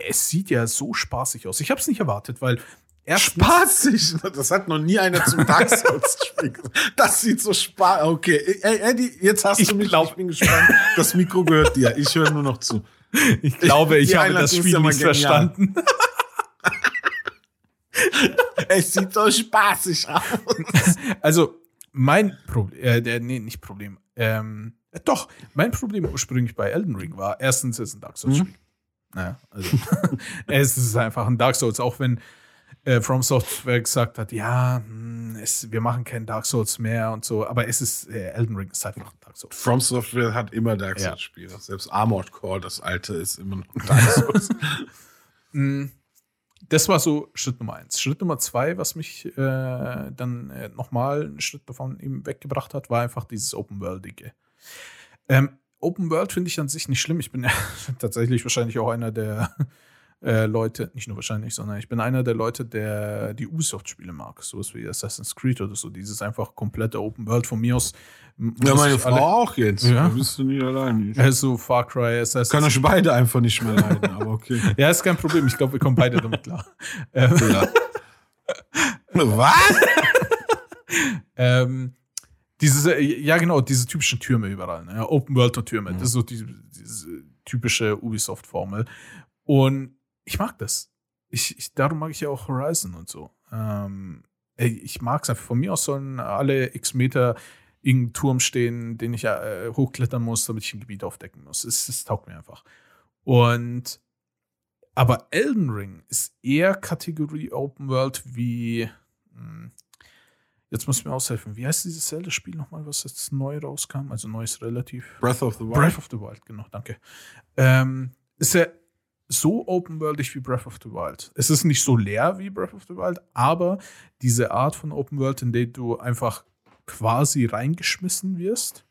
es sieht ja so spaßig aus. Ich habe es nicht erwartet, weil erstens, Spaßig. Das hat noch nie einer zum Dark Souls Spiel. Das sieht so spaß. Okay, ey, Eddie, jetzt hast Ich du mich. glaub- ich bin gespannt. Das Mikro gehört dir. Ich höre nur noch zu. ich glaube, ich Die habe das Spiel ja nicht verstanden. Es sieht so spaßig aus. Also, mein Problem, äh, nee, nicht Problem. Ähm, äh, doch, mein Problem ursprünglich bei Elden Ring war, erstens ist es ein Dark Souls-Spiel. Naja, also, es ist einfach ein Dark Souls, auch wenn äh, From Software gesagt hat, ja, hm, es, wir machen keinen Dark Souls mehr und so, aber es ist, äh, Elden Ring ist einfach ein Dark Souls. From Software hat immer Dark Ja. Souls Spiele. Selbst Armored Core, das alte, ist immer noch ein Dark Souls. Mm, Das war so Schritt Nummer eins. Schritt Nummer zwei, was mich äh, dann äh, nochmal einen Schritt davon eben weggebracht hat, war einfach dieses Open-Worldige. Ähm, Open World finde ich an sich nicht schlimm. Ich bin ja tatsächlich wahrscheinlich auch einer der äh, Leute, nicht nur wahrscheinlich, sondern ich bin einer der Leute, der die Ubisoft-Spiele mag. Sowas wie Assassin's Creed oder so. Dieses einfach komplette Open World von mir aus. ja, meine Frau alle- auch jetzt. Ja. Da bist du nicht allein. Ich Also Far Cry, Assassin's kann euch beide einfach nicht mehr leiden, aber okay. Ja, ist kein Problem. Ich glaube, wir kommen beide damit klar. Ähm, Ja. Was? Ähm, diese, ja genau, diese typischen Türme überall, ne? Open World und Türme. Mhm. Das ist so diese, diese typische Ubisoft-Formel. Und ich mag das. Ich, ich, darum mag ich ja auch Horizon und so. Ähm, ich mag es einfach. Von mir aus sollen alle x Meter irgendein Turm stehen, den ich äh, hochklettern muss, damit ich ein Gebiet aufdecken muss. Es, es taugt mir einfach. Und aber Elden Ring ist eher Kategorie Open World wie hm, Jetzt muss ich mir aushelfen. Wie heißt dieses Zelda-Spiel nochmal, was jetzt neu rauskam? Also neu ist relativ. Breath of the Wild. Breath of the Wild, genau, danke. Ähm, ist ja so open-worldig wie Breath of the Wild. Es ist nicht so leer wie Breath of the Wild, aber diese Art von Open World, in der du einfach quasi reingeschmissen wirst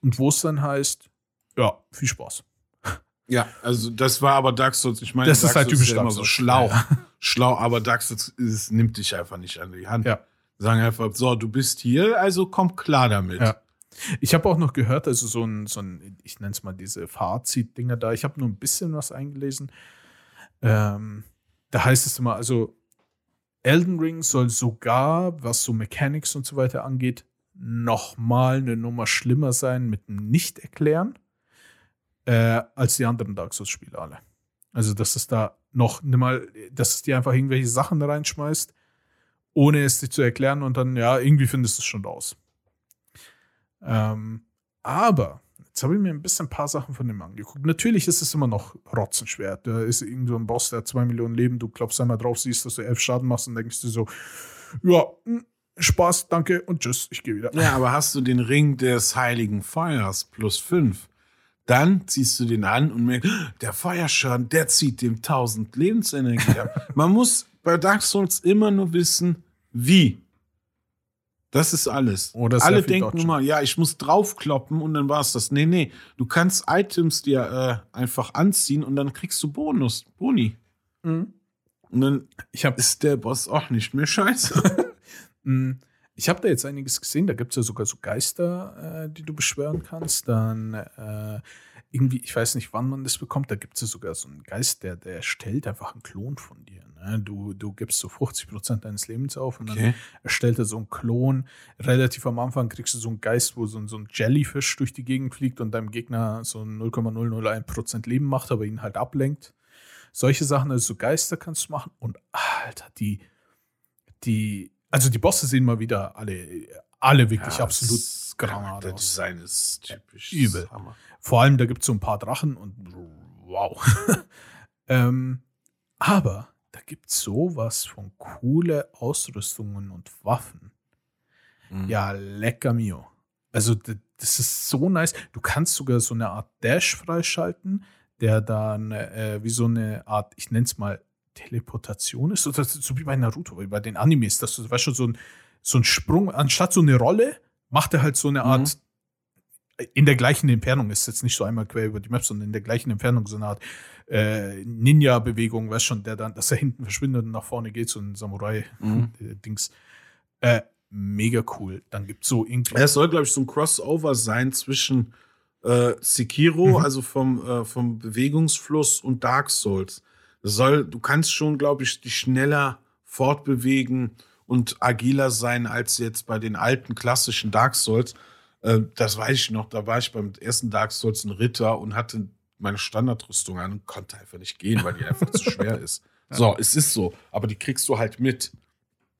und wo es dann heißt, ja, viel Spaß. Ja, also das war aber Dark Souls. Ich meine, Das ist Dark halt Souls typisch ja immer so schlau. Ja. Schlau, aber Dark Souls ist, nimmt dich einfach nicht an die Hand. Ja. Sagen einfach, so, du bist hier, also komm klar damit. Ja. Ich habe auch noch gehört, also so ein, so ein ich nenne es mal diese Fazit-Dinger da. Ich habe nur ein bisschen was eingelesen. Ähm, da heißt es immer, also Elden Ring soll sogar, was so Mechanics und so weiter angeht, noch mal eine Nummer schlimmer sein mit dem Nicht-Erklären äh, als die anderen Dark Souls-Spiele alle. Also, dass es da noch nicht mal, dass es dir einfach irgendwelche Sachen reinschmeißt, ohne es dir zu erklären und dann, ja, irgendwie findest du es schon raus. Ähm, aber jetzt habe ich mir ein bisschen ein paar Sachen von dem angeguckt. Natürlich ist es immer noch rotzenschwer. Da ist irgend so ein Boss, der hat zwei Millionen Leben. Du klopfst einmal drauf, siehst, dass du elf Schaden machst und denkst dir so, ja, hm, Spaß, danke und tschüss, ich gehe wieder. Ja, aber hast du den Ring des heiligen Feuers plus fünf, dann ziehst du den an und merkst, der Feuerschaden, der zieht dem 1000 Lebensenergie ab. Man muss bei Dark Souls immer nur wissen, wie. Das ist alles. Oder sehr Alle denken dodgen. immer, ja, ich muss draufkloppen und dann war's das. Nee, nee. Du kannst Items dir äh, einfach anziehen und dann kriegst du Bonus, Boni. Mhm. Und dann Ich habe ist der Boss auch nicht mehr scheiße. Mm, Ich habe da jetzt einiges gesehen. Da gibt es ja sogar so Geister, äh, die du beschwören kannst. Dann äh, irgendwie, ich weiß nicht, wann man das bekommt. Da gibt es ja sogar so einen Geist, der, der erstellt einfach einen Klon von dir. Ne? Du, du gibst so 50% deines Lebens auf und dann Okay. erstellt er so einen Klon. Relativ am Anfang kriegst du so einen Geist, wo so ein, so ein Jellyfish durch die Gegend fliegt und deinem Gegner so 0,001% Leben macht, aber ihn halt ablenkt. Solche Sachen, also so Geister kannst du machen. Und Alter, die, die, also die Bosse sehen mal wieder alle, alle wirklich Ja, absolut das granat Der. Design ist typisch. Übel. Hammer. Vor allem, da gibt es so ein paar Drachen und wow. ähm, aber da gibt es sowas von coole Ausrüstungen und Waffen. Mhm. Ja, lecker mio. Also, das ist so nice. Du kannst sogar so eine Art Dash freischalten, der dann äh, wie so eine Art, ich nenne es mal Teleportation ist. Ist so wie bei Naruto, wie bei den Animes, dass du, weißt du, so ein, so ein Sprung, anstatt so eine Rolle, macht er halt so eine Art, in der gleichen Entfernung, ist jetzt nicht so einmal quer über die Map, sondern in der gleichen Entfernung so eine Art äh, Ninja-Bewegung, weißt schon, der dann, dass er hinten verschwindet und nach vorne geht, so ein Samurai-Dings. Äh, mega cool. Dann gibt es so irgendwie. Es soll, glaube ich, so ein Crossover sein zwischen äh, Sekiro, Mhm. also vom, äh, vom Bewegungsfluss und Dark Souls. Das soll, du kannst schon, glaube ich, dich schneller fortbewegen und agiler sein als jetzt bei den alten klassischen Dark Souls. Äh, das weiß ich noch, da war ich beim ersten Dark Souls ein Ritter und hatte meine Standardrüstung an und konnte einfach nicht gehen, weil die einfach zu schwer ist. So, es ist so, aber die kriegst du halt mit.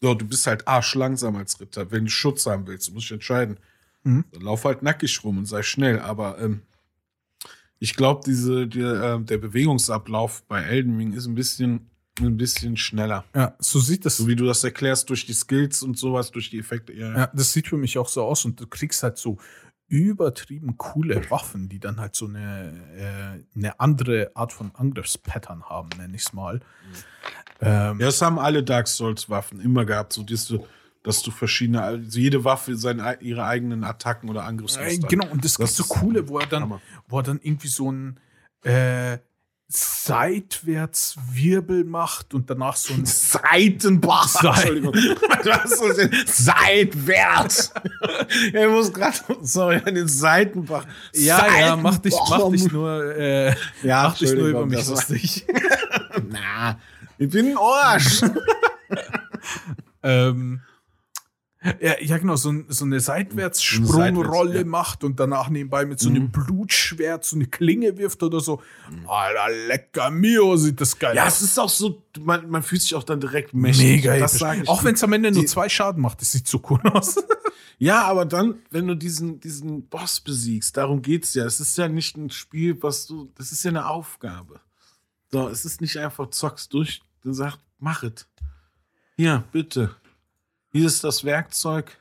So, du bist halt arschlangsam als Ritter. Wenn du Schutz haben willst, du musst dich entscheiden. Mhm. Dann lauf halt nackig rum und sei schnell. Aber ähm, ich glaube, diese, die, äh, der Bewegungsablauf bei Elden Ring ist ein bisschen, ein bisschen schneller. Ja, so sieht das. So wie du das erklärst durch die Skills und sowas, durch die Effekte. Ja, Ja, das sieht für mich auch so aus und du kriegst halt so übertrieben coole Waffen, die dann halt so eine, äh, eine andere Art von Angriffspattern haben, nenne ich es mal. Ähm, Ja, das haben alle Dark Souls-Waffen immer gehabt, so dass du, dass du verschiedene, also jede Waffe seine, ihre eigenen Attacken oder äh, Angriffsmuster. genau, und gibt Das so ist coole, wo er dann, Hammer. wo er dann irgendwie so ein äh, seitwärts Wirbel macht und danach so ein Seitenbach. Seit- Entschuldigung. Seitwärts. ich muss gerade, sorry, an den Seitenbach. ja, ja, mach dich, mach dich nur, äh, Ja, mach dich nur über mich lustig. Na, ich bin ein Arsch. ähm, ja, ja, genau, so, so eine Seitwärtssprungrolle Seitwärts, ja. macht und danach nebenbei mit so einem Mhm. Blutschwert so eine Klinge wirft oder so. Alter, lecker mio, sieht das geil Ja, aus. es ist auch so, man, man fühlt sich auch dann direkt mächtig. Mega das sage ich. Auch wenn es am Ende nur zwei Schaden macht, das sieht so cool aus. Ja, aber dann, wenn du diesen, diesen Boss besiegst, darum geht's ja. Es ist ja nicht ein Spiel, was du, das ist ja eine Aufgabe. So, es ist nicht einfach zockst durch, dann sagt, mach es. Hier, bitte. Hier ist das Werkzeug.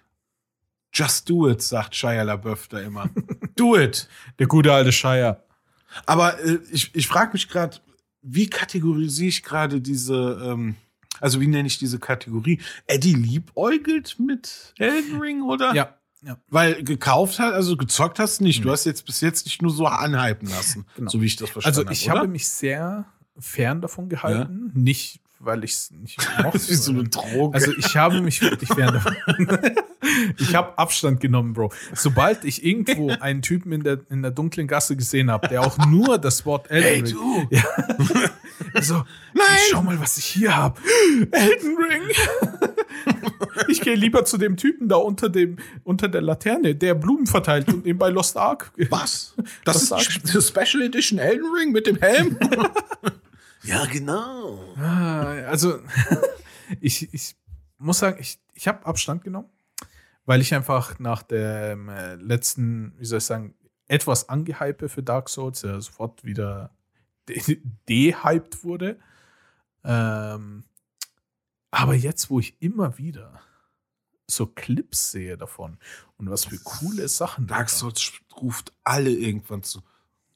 Just do it, sagt Shia LaBeouf da immer. do it. Der gute alte Shire. Aber äh, ich, ich frage mich gerade, wie kategorisiere ich gerade diese, ähm, also wie nenne ich diese Kategorie? Eddie liebäugelt mit Elden Ring, oder? Ja. Ja. Weil gekauft hat, also gezockt hast nicht. Du hast jetzt bis jetzt nicht nur so anhypen lassen, Genau. so wie ich das verstanden Also ich habe. habe mich sehr fern davon gehalten. Nicht, weil ich es nicht mochte. Das ist wie so eine Droge. Also ich habe mich wirklich fern davon. ich habe Abstand genommen, Bro. Sobald ich irgendwo einen Typen in der, in der dunklen Gasse gesehen habe, der auch nur das Wort Elden Hey, Ring. du! Ja. So, Nein! hey, schau mal, was ich hier habe. Elden Ring. ich gehe lieber zu dem Typen da unter dem unter der Laterne, der Blumen verteilt und ihm bei Lost Ark. Was? Das Was ist Special Edition Elden Ring mit dem Helm? Ja, genau. Ah, Also, ich, ich muss sagen, ich, ich habe Abstand genommen, weil ich einfach nach dem äh, letzten, wie soll ich sagen, etwas angehype für Dark Souls ja sofort wieder de- dehyped wurde. Ähm, aber jetzt, wo ich immer wieder so Clips sehe davon und was für coole Sachen. da Dark Souls ruft alle irgendwann zu.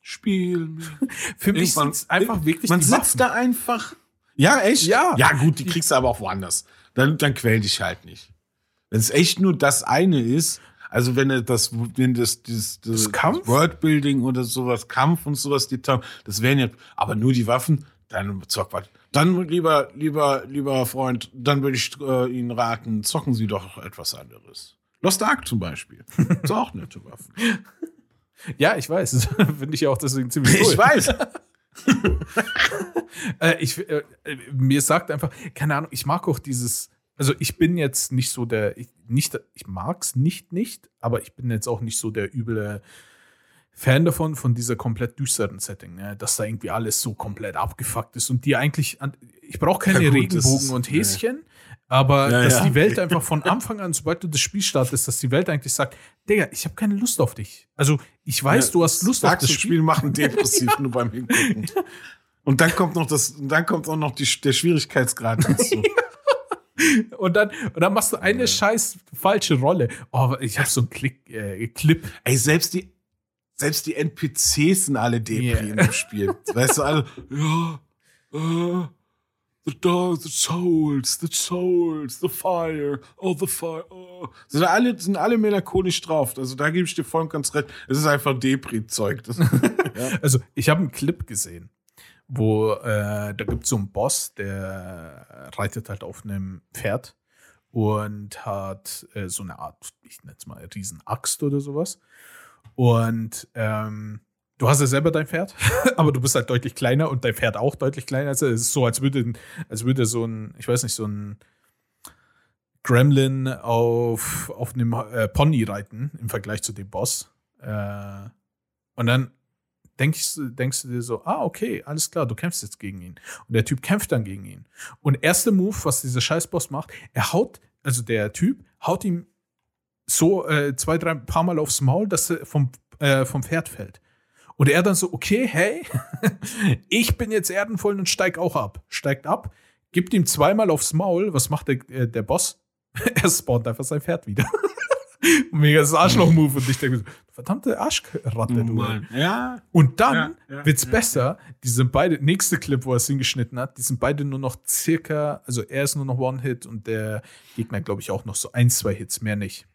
Spielen. Für mich sind einfach wirklich Man sitzt Waffen. da einfach. Ja, echt? Ja. Ja, gut, die kriegst du aber auch woanders. Dann, dann quäl dich halt nicht. Wenn es echt nur das eine ist, also wenn er das, wenn das, das, das, Kampf? Worldbuilding oder sowas, Kampf und sowas, die das wären ja, aber nur die Waffen, dann zock was. Dann lieber, lieber, lieber Freund, dann würde ich äh, Ihnen raten, zocken Sie doch etwas anderes. Lost Ark zum Beispiel. ist auch nette Waffen. Ja, ich weiß. Finde ich ja auch deswegen ziemlich cool. Ich weiß. Äh, ich, äh, mir sagt einfach, keine Ahnung, ich mag auch dieses, also ich bin jetzt nicht so der, ich, nicht, ich mag's nicht, nicht, aber ich bin jetzt auch nicht so der üble Fan davon, von dieser komplett düsteren Setting, ne? dass da irgendwie alles so komplett abgefuckt ist und die eigentlich, an, ich brauche keine Ja, gut, Regenbogen ist- und Häschen, aber Ja, dass ja. die Welt einfach von Anfang an, sobald du das Spiel startest, dass die Welt eigentlich sagt, Digga, ich habe keine Lust auf dich. Also ich weiß, du hast Lust auf das Spiel. Spiel machen depressiv nur beim Hingucken. Und dann kommt noch das, und dann kommt auch noch die, der Schwierigkeitsgrad dazu. Und dann, und dann machst du eine scheiß falsche Rolle. Oh, ich habe so einen Klick, äh, Clip. Ey, selbst die, selbst die NPCs sind alle Depri Yeah. in dem Spiel. Weißt du, alle, ja, äh, the dog, the souls, the souls, the fire, oh, the fire, oh. Sind alle, sind alle melancholisch drauf. Also da gebe ich dir voll und ganz recht. Es ist einfach Depri-Zeug. Das- Also, ich habe einen Clip gesehen, wo äh, da gibt es so einen Boss, der reitet halt auf einem Pferd und hat äh, so eine Art, ich nenne es mal, Riesenaxt oder sowas. Und ähm, du hast ja selber dein Pferd, aber du bist halt deutlich kleiner und dein Pferd auch deutlich kleiner. Also es ist so, als würde, als würde so ein, ich weiß nicht, so ein Gremlin auf, auf einem äh, Pony reiten im Vergleich zu dem Boss. Äh, und dann denkst, du- denkst du dir so, ah, okay, alles klar, du kämpfst jetzt gegen ihn. Und der Typ kämpft dann gegen ihn. Und erster Move, was dieser Scheißboss macht, er haut, also der Typ haut ihm so äh, zwei, drei paar Mal aufs Maul, dass er vom, äh, vom Pferd fällt. Und er dann so, okay, hey, ich bin jetzt erdenvoll und steig auch ab. Steigt ab, gibt ihm zweimal aufs Maul. Was macht der, äh, der Boss? er spawnt einfach sein Pferd wieder. Mega das Arschloch-Move. Und ich denke so, verdammte Arschratte, du. Mann. Ja, Und dann Ja, ja, wird's ja, besser. Die sind beide, nächste Clip, wo er es hingeschnitten hat, die sind beide nur noch circa, also er ist nur noch One-Hit und der Gegner, glaube ich, auch noch so ein, zwei Hits, mehr nicht.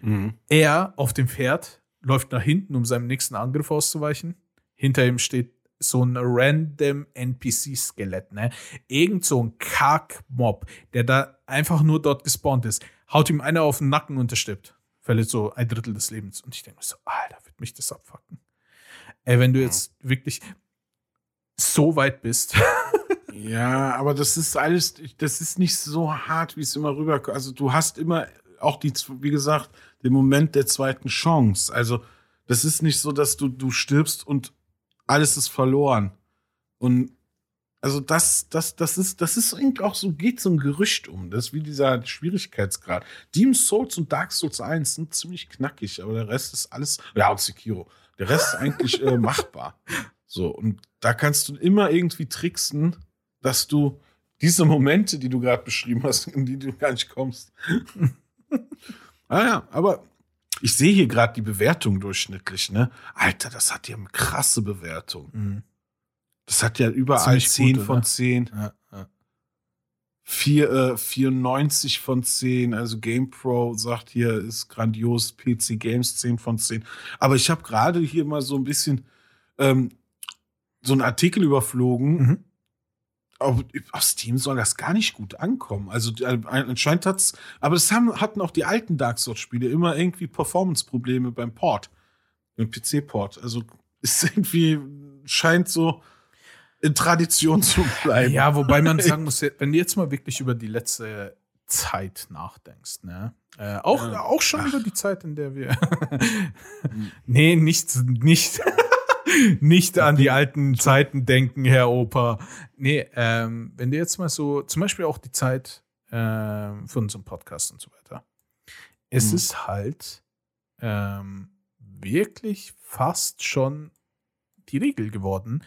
Mhm. Er auf dem Pferd läuft nach hinten, um seinem nächsten Angriff auszuweichen. Hinter ihm steht so ein random NPC-Skelett, ne? Irgend so ein Kack-Mob, der da einfach nur dort gespawnt ist. Haut ihm einer auf den Nacken und er stirbt. Verliert so ein Drittel des Lebens. Und ich denke mir so, Alter, wird mich das abfucken. Ey, wenn du jetzt wirklich so weit bist. Ja, aber das ist alles, das ist nicht so hart, wie es immer rüberkommt. Also du hast immer auch die, wie gesagt, den Moment der zweiten Chance. Also das ist nicht so, dass du, du stirbst und alles ist verloren. Und also das, das, das ist, das ist irgendwie auch so, geht so ein Gerücht um. Das ist wie dieser Schwierigkeitsgrad. Demon's Souls und Dark Souls 1 sind ziemlich knackig, aber der Rest ist alles, ja, und Sekiro. Der Rest ist eigentlich äh, machbar. So, und da kannst du immer irgendwie tricksen, dass du diese Momente, die du gerade beschrieben hast, in die du gar nicht kommst. ah ja, aber ich sehe hier gerade die Bewertung durchschnittlich, ne? Alter, das hat ja eine krasse Bewertung. Das hat ja überall Ziemlich 10 gut, von oder? 10. Ja, ja. 4, äh, 94 von 10. Also GamePro sagt hier, ist grandios. PC Games 10 von 10. Aber ich habe gerade hier mal so ein bisschen ähm, so einen Artikel überflogen. Mhm. Auf, auf Steam soll das gar nicht gut ankommen. Also äh, anscheinend hat's, aber das haben, hatten auch die alten Dark Souls-Spiele immer irgendwie Performance-Probleme beim Port, beim PC-Port. Also ist irgendwie scheint so in Tradition zu bleiben. Ja, wobei man sagen muss, wenn du jetzt mal wirklich über die letzte Zeit nachdenkst, ne? Äh, auch, Ja. auch schon Ach. über die Zeit, in der wir. nee, nicht, nicht, nicht an die alten Zeiten denken, Herr Opa. Nee, ähm, wenn du jetzt mal so, zum Beispiel auch die Zeit ähm, für unseren Podcast und so weiter. Es Mhm. ist halt ähm, wirklich fast schon die Regel geworden.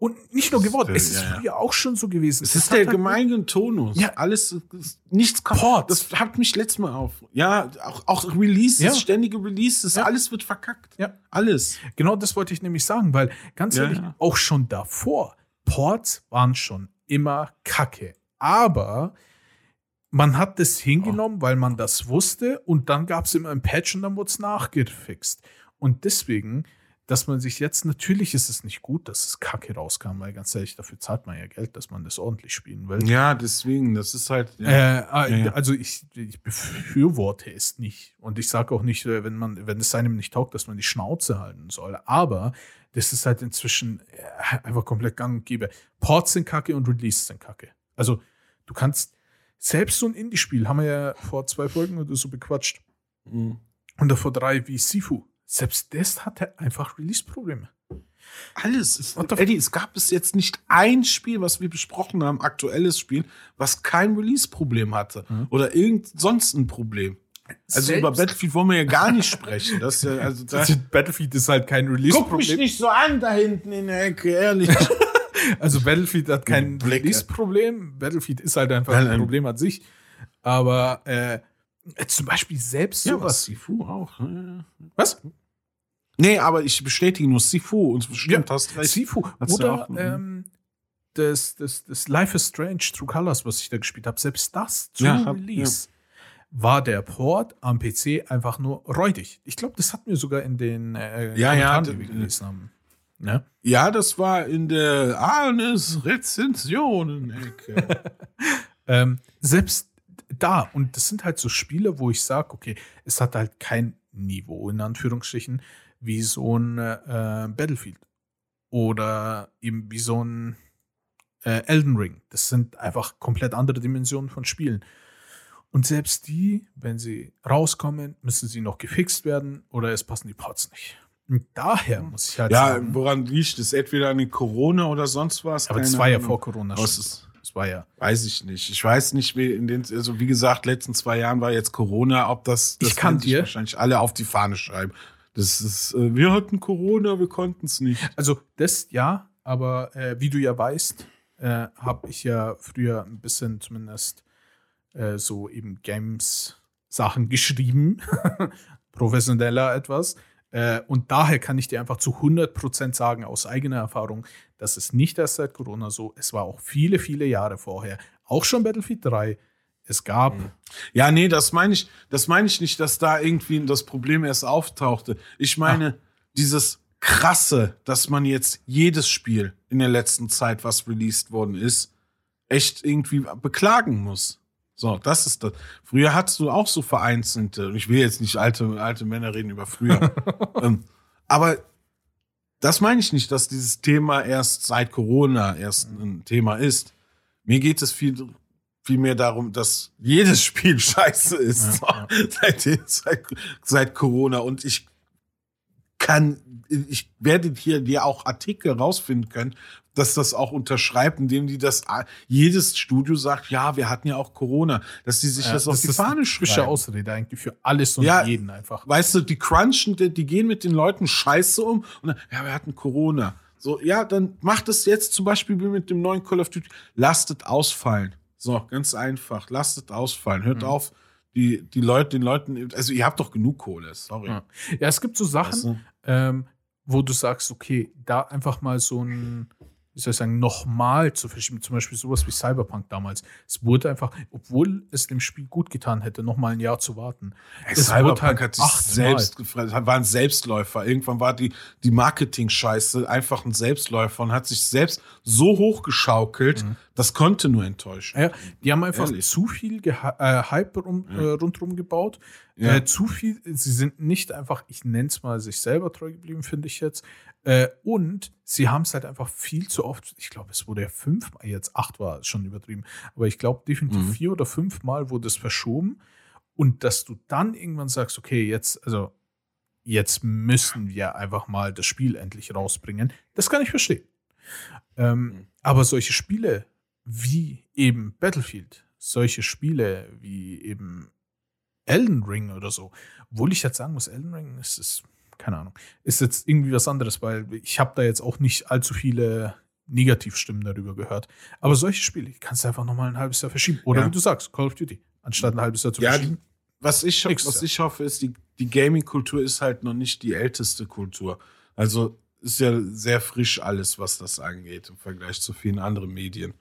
Und nicht nur geworden, es ist Ja, ja. früher auch schon so gewesen. Es ist der halt- gemeine Tonus. Ja. Alles, nichts kommt. Port. Das hat mich letztes Mal auf. Ja, auch, auch Releases, Ja. ständige Releases, Ja. alles wird verkackt. Ja. Alles. Genau das wollte ich nämlich sagen, weil ganz ehrlich, auch schon davor, Ports waren schon immer kacke. Aber man hat das hingenommen, weil man das wusste und dann gab es immer ein Patch und dann wurde es nachgefixt. Und deswegen, dass man sich jetzt, natürlich ist es nicht gut, dass es kacke rauskam, weil ganz ehrlich, dafür zahlt man ja Geld, dass man das ordentlich spielen will. Ja, deswegen, das ist halt. Ja. Äh, äh, Ja, ja. Also ich, ich befürworte es nicht. Und ich sage auch nicht, äh, wenn man, wenn es einem nicht taugt, dass man die Schnauze halten soll. Aber das ist halt inzwischen äh, einfach komplett gang und gäbe. Ports sind kacke und Releases sind kacke. Also du kannst selbst so ein Indie-Spiel, haben wir ja vor zwei Folgen oder so bequatscht, Mhm. und vor drei wie Sifu. Selbst das hatte einfach Release-Probleme. Alles. Ist, Eddie, es gab bis jetzt nicht ein Spiel, was wir besprochen haben, aktuelles Spiel, was kein Release-Problem hatte. Mhm. Oder irgend sonst ein Problem. Also Selbst- über Battlefield wollen wir ja gar nicht sprechen. Das, ist ja- also da, Also Battlefield ist halt kein Release-Problem. nicht so an da hinten in der Ecke, ehrlich. Also Battlefield hat kein. Release-Problem. Battlefield ist halt einfach ein. Problem an sich. Aber äh, zum Beispiel selbst ja, was sowas. Sifu auch. Ja. Was? Nee, aber ich bestätige nur Sifu und bestimmt hast recht. Sifu. Hat's Oder ja auch, ähm, das, das, das Life is Strange True Colors, was ich da gespielt habe, selbst das zu Ja, Release war der Port am PC einfach nur räudig. Ich glaube, das hatten wir sogar in den äh, Ja, ja, die wir gelesen haben. Ne? Ja, das war in der Arnes Rezensionen-Ecke. Ähm, selbst da, und das sind halt so Spiele, wo ich sage, okay, es hat halt kein Niveau, in Anführungsstrichen, wie so ein äh, Battlefield. Oder eben wie so ein äh, Elden Ring. Das sind einfach komplett andere Dimensionen von Spielen. Und selbst die, wenn sie rauskommen, müssen sie noch gefixt werden oder es passen die Ports nicht. Und daher muss ich halt ja, sagen, woran liegt es? Entweder an den Corona oder sonst was? aber das war ja vor Corona. Ist- Das war ja. Weiß ich nicht. Ich weiß nicht, wie in den, also wie gesagt, letzten zwei Jahren war jetzt Corona, ob das, das Ich kann dir- wahrscheinlich alle auf die Fahne schreiben. Das ist, äh, wir hatten Corona, wir konnten es nicht. Also das ja, aber äh, wie du ja weißt, äh, habe ich ja früher ein bisschen zumindest äh, so eben Games-Sachen geschrieben, professioneller etwas. Äh, und daher kann ich dir einfach zu 100% sagen, aus eigener Erfahrung, dass es nicht erst seit Corona so, es war auch viele, viele Jahre vorher, auch schon Battlefield 3, es gab, Ja, nee, das meine ich, das meine ich nicht, dass da irgendwie das Problem erst auftauchte. Ich meine, dieses krasse, dass man jetzt jedes Spiel in der letzten Zeit, was released worden ist, echt irgendwie beklagen muss. So, das ist das. Früher hattest du auch so vereinzelte, ich will jetzt nicht alte, alte Männer reden über früher, ähm, aber das meine ich nicht, dass dieses Thema erst seit Corona erst ein Thema ist. Mir geht es viel, viel mehr darum, dass jedes Spiel scheiße ist Ja, so, seit, seit, seit Corona. Und ich kann, ich werde hier dir auch Artikel rausfinden können, dass das auch unterschreibt, indem die das jedes Studio sagt, ja, wir hatten ja auch Corona, dass die sich äh, das auf die Fahne eine frische schreiben. Ausrede eigentlich für alles und Ja, jeden einfach. Weißt du, die crunchen, die, die gehen mit den Leuten scheiße um und dann, ja, wir hatten Corona. So, ja, dann macht es jetzt zum Beispiel wie mit dem neuen Call of Duty. Lasst es ausfallen. So, ganz einfach. Lasst es ausfallen. Hört Mhm. auf, die, die Leute, den Leuten, also ihr habt doch genug Kohle, sorry. Ja. Ja, es gibt so Sachen, Weißt du? ähm, wo du sagst, okay, da einfach mal so ein, wie soll ich sagen, nochmal zu verschieben. Zum Beispiel sowas wie Cyberpunk damals. Es wurde einfach, obwohl es dem Spiel gut getan hätte, nochmal ein Jahr zu warten. Ey, Es Cyberpunk halt hat sich selbst gefressen, war ein Selbstläufer. Irgendwann war die, die Marketing-Scheiße einfach ein Selbstläufer und hat sich selbst so hochgeschaukelt, das konnte nur enttäuschen. Ja, die haben einfach Ehrlich. zu viel Geha äh, Hype rum, äh, rundherum gebaut. Ja. Äh, zu viel, sie sind nicht einfach, ich nenne es mal, sich selber treu geblieben, finde ich jetzt. Äh, und sie haben es halt einfach viel zu oft, ich glaube, es wurde ja fünfmal, jetzt acht war schon übertrieben, aber ich glaube definitiv Mhm. vier oder fünfmal wurde es verschoben. Und dass du dann irgendwann sagst, okay, jetzt, also jetzt müssen wir einfach mal das Spiel endlich rausbringen, das kann ich verstehen. Ähm, Mhm. aber solche Spiele wie eben Battlefield, solche Spiele wie eben Elden Ring oder so, obwohl ich jetzt sagen muss, Elden Ring ist, ist keine Ahnung, ist jetzt irgendwie was anderes, weil ich habe da jetzt auch nicht allzu viele Negativstimmen darüber gehört. Aber solche Spiele kannst du einfach nochmal ein halbes Jahr verschieben. Oder Ja. wie du sagst, Call of Duty, anstatt ein halbes Jahr zu Ja, verschieben. Was ich, was ich hoffe, ist, die, die Gaming-Kultur ist halt noch nicht die älteste Kultur. Also ist ja sehr frisch alles, was das angeht, im Vergleich zu vielen anderen Medien.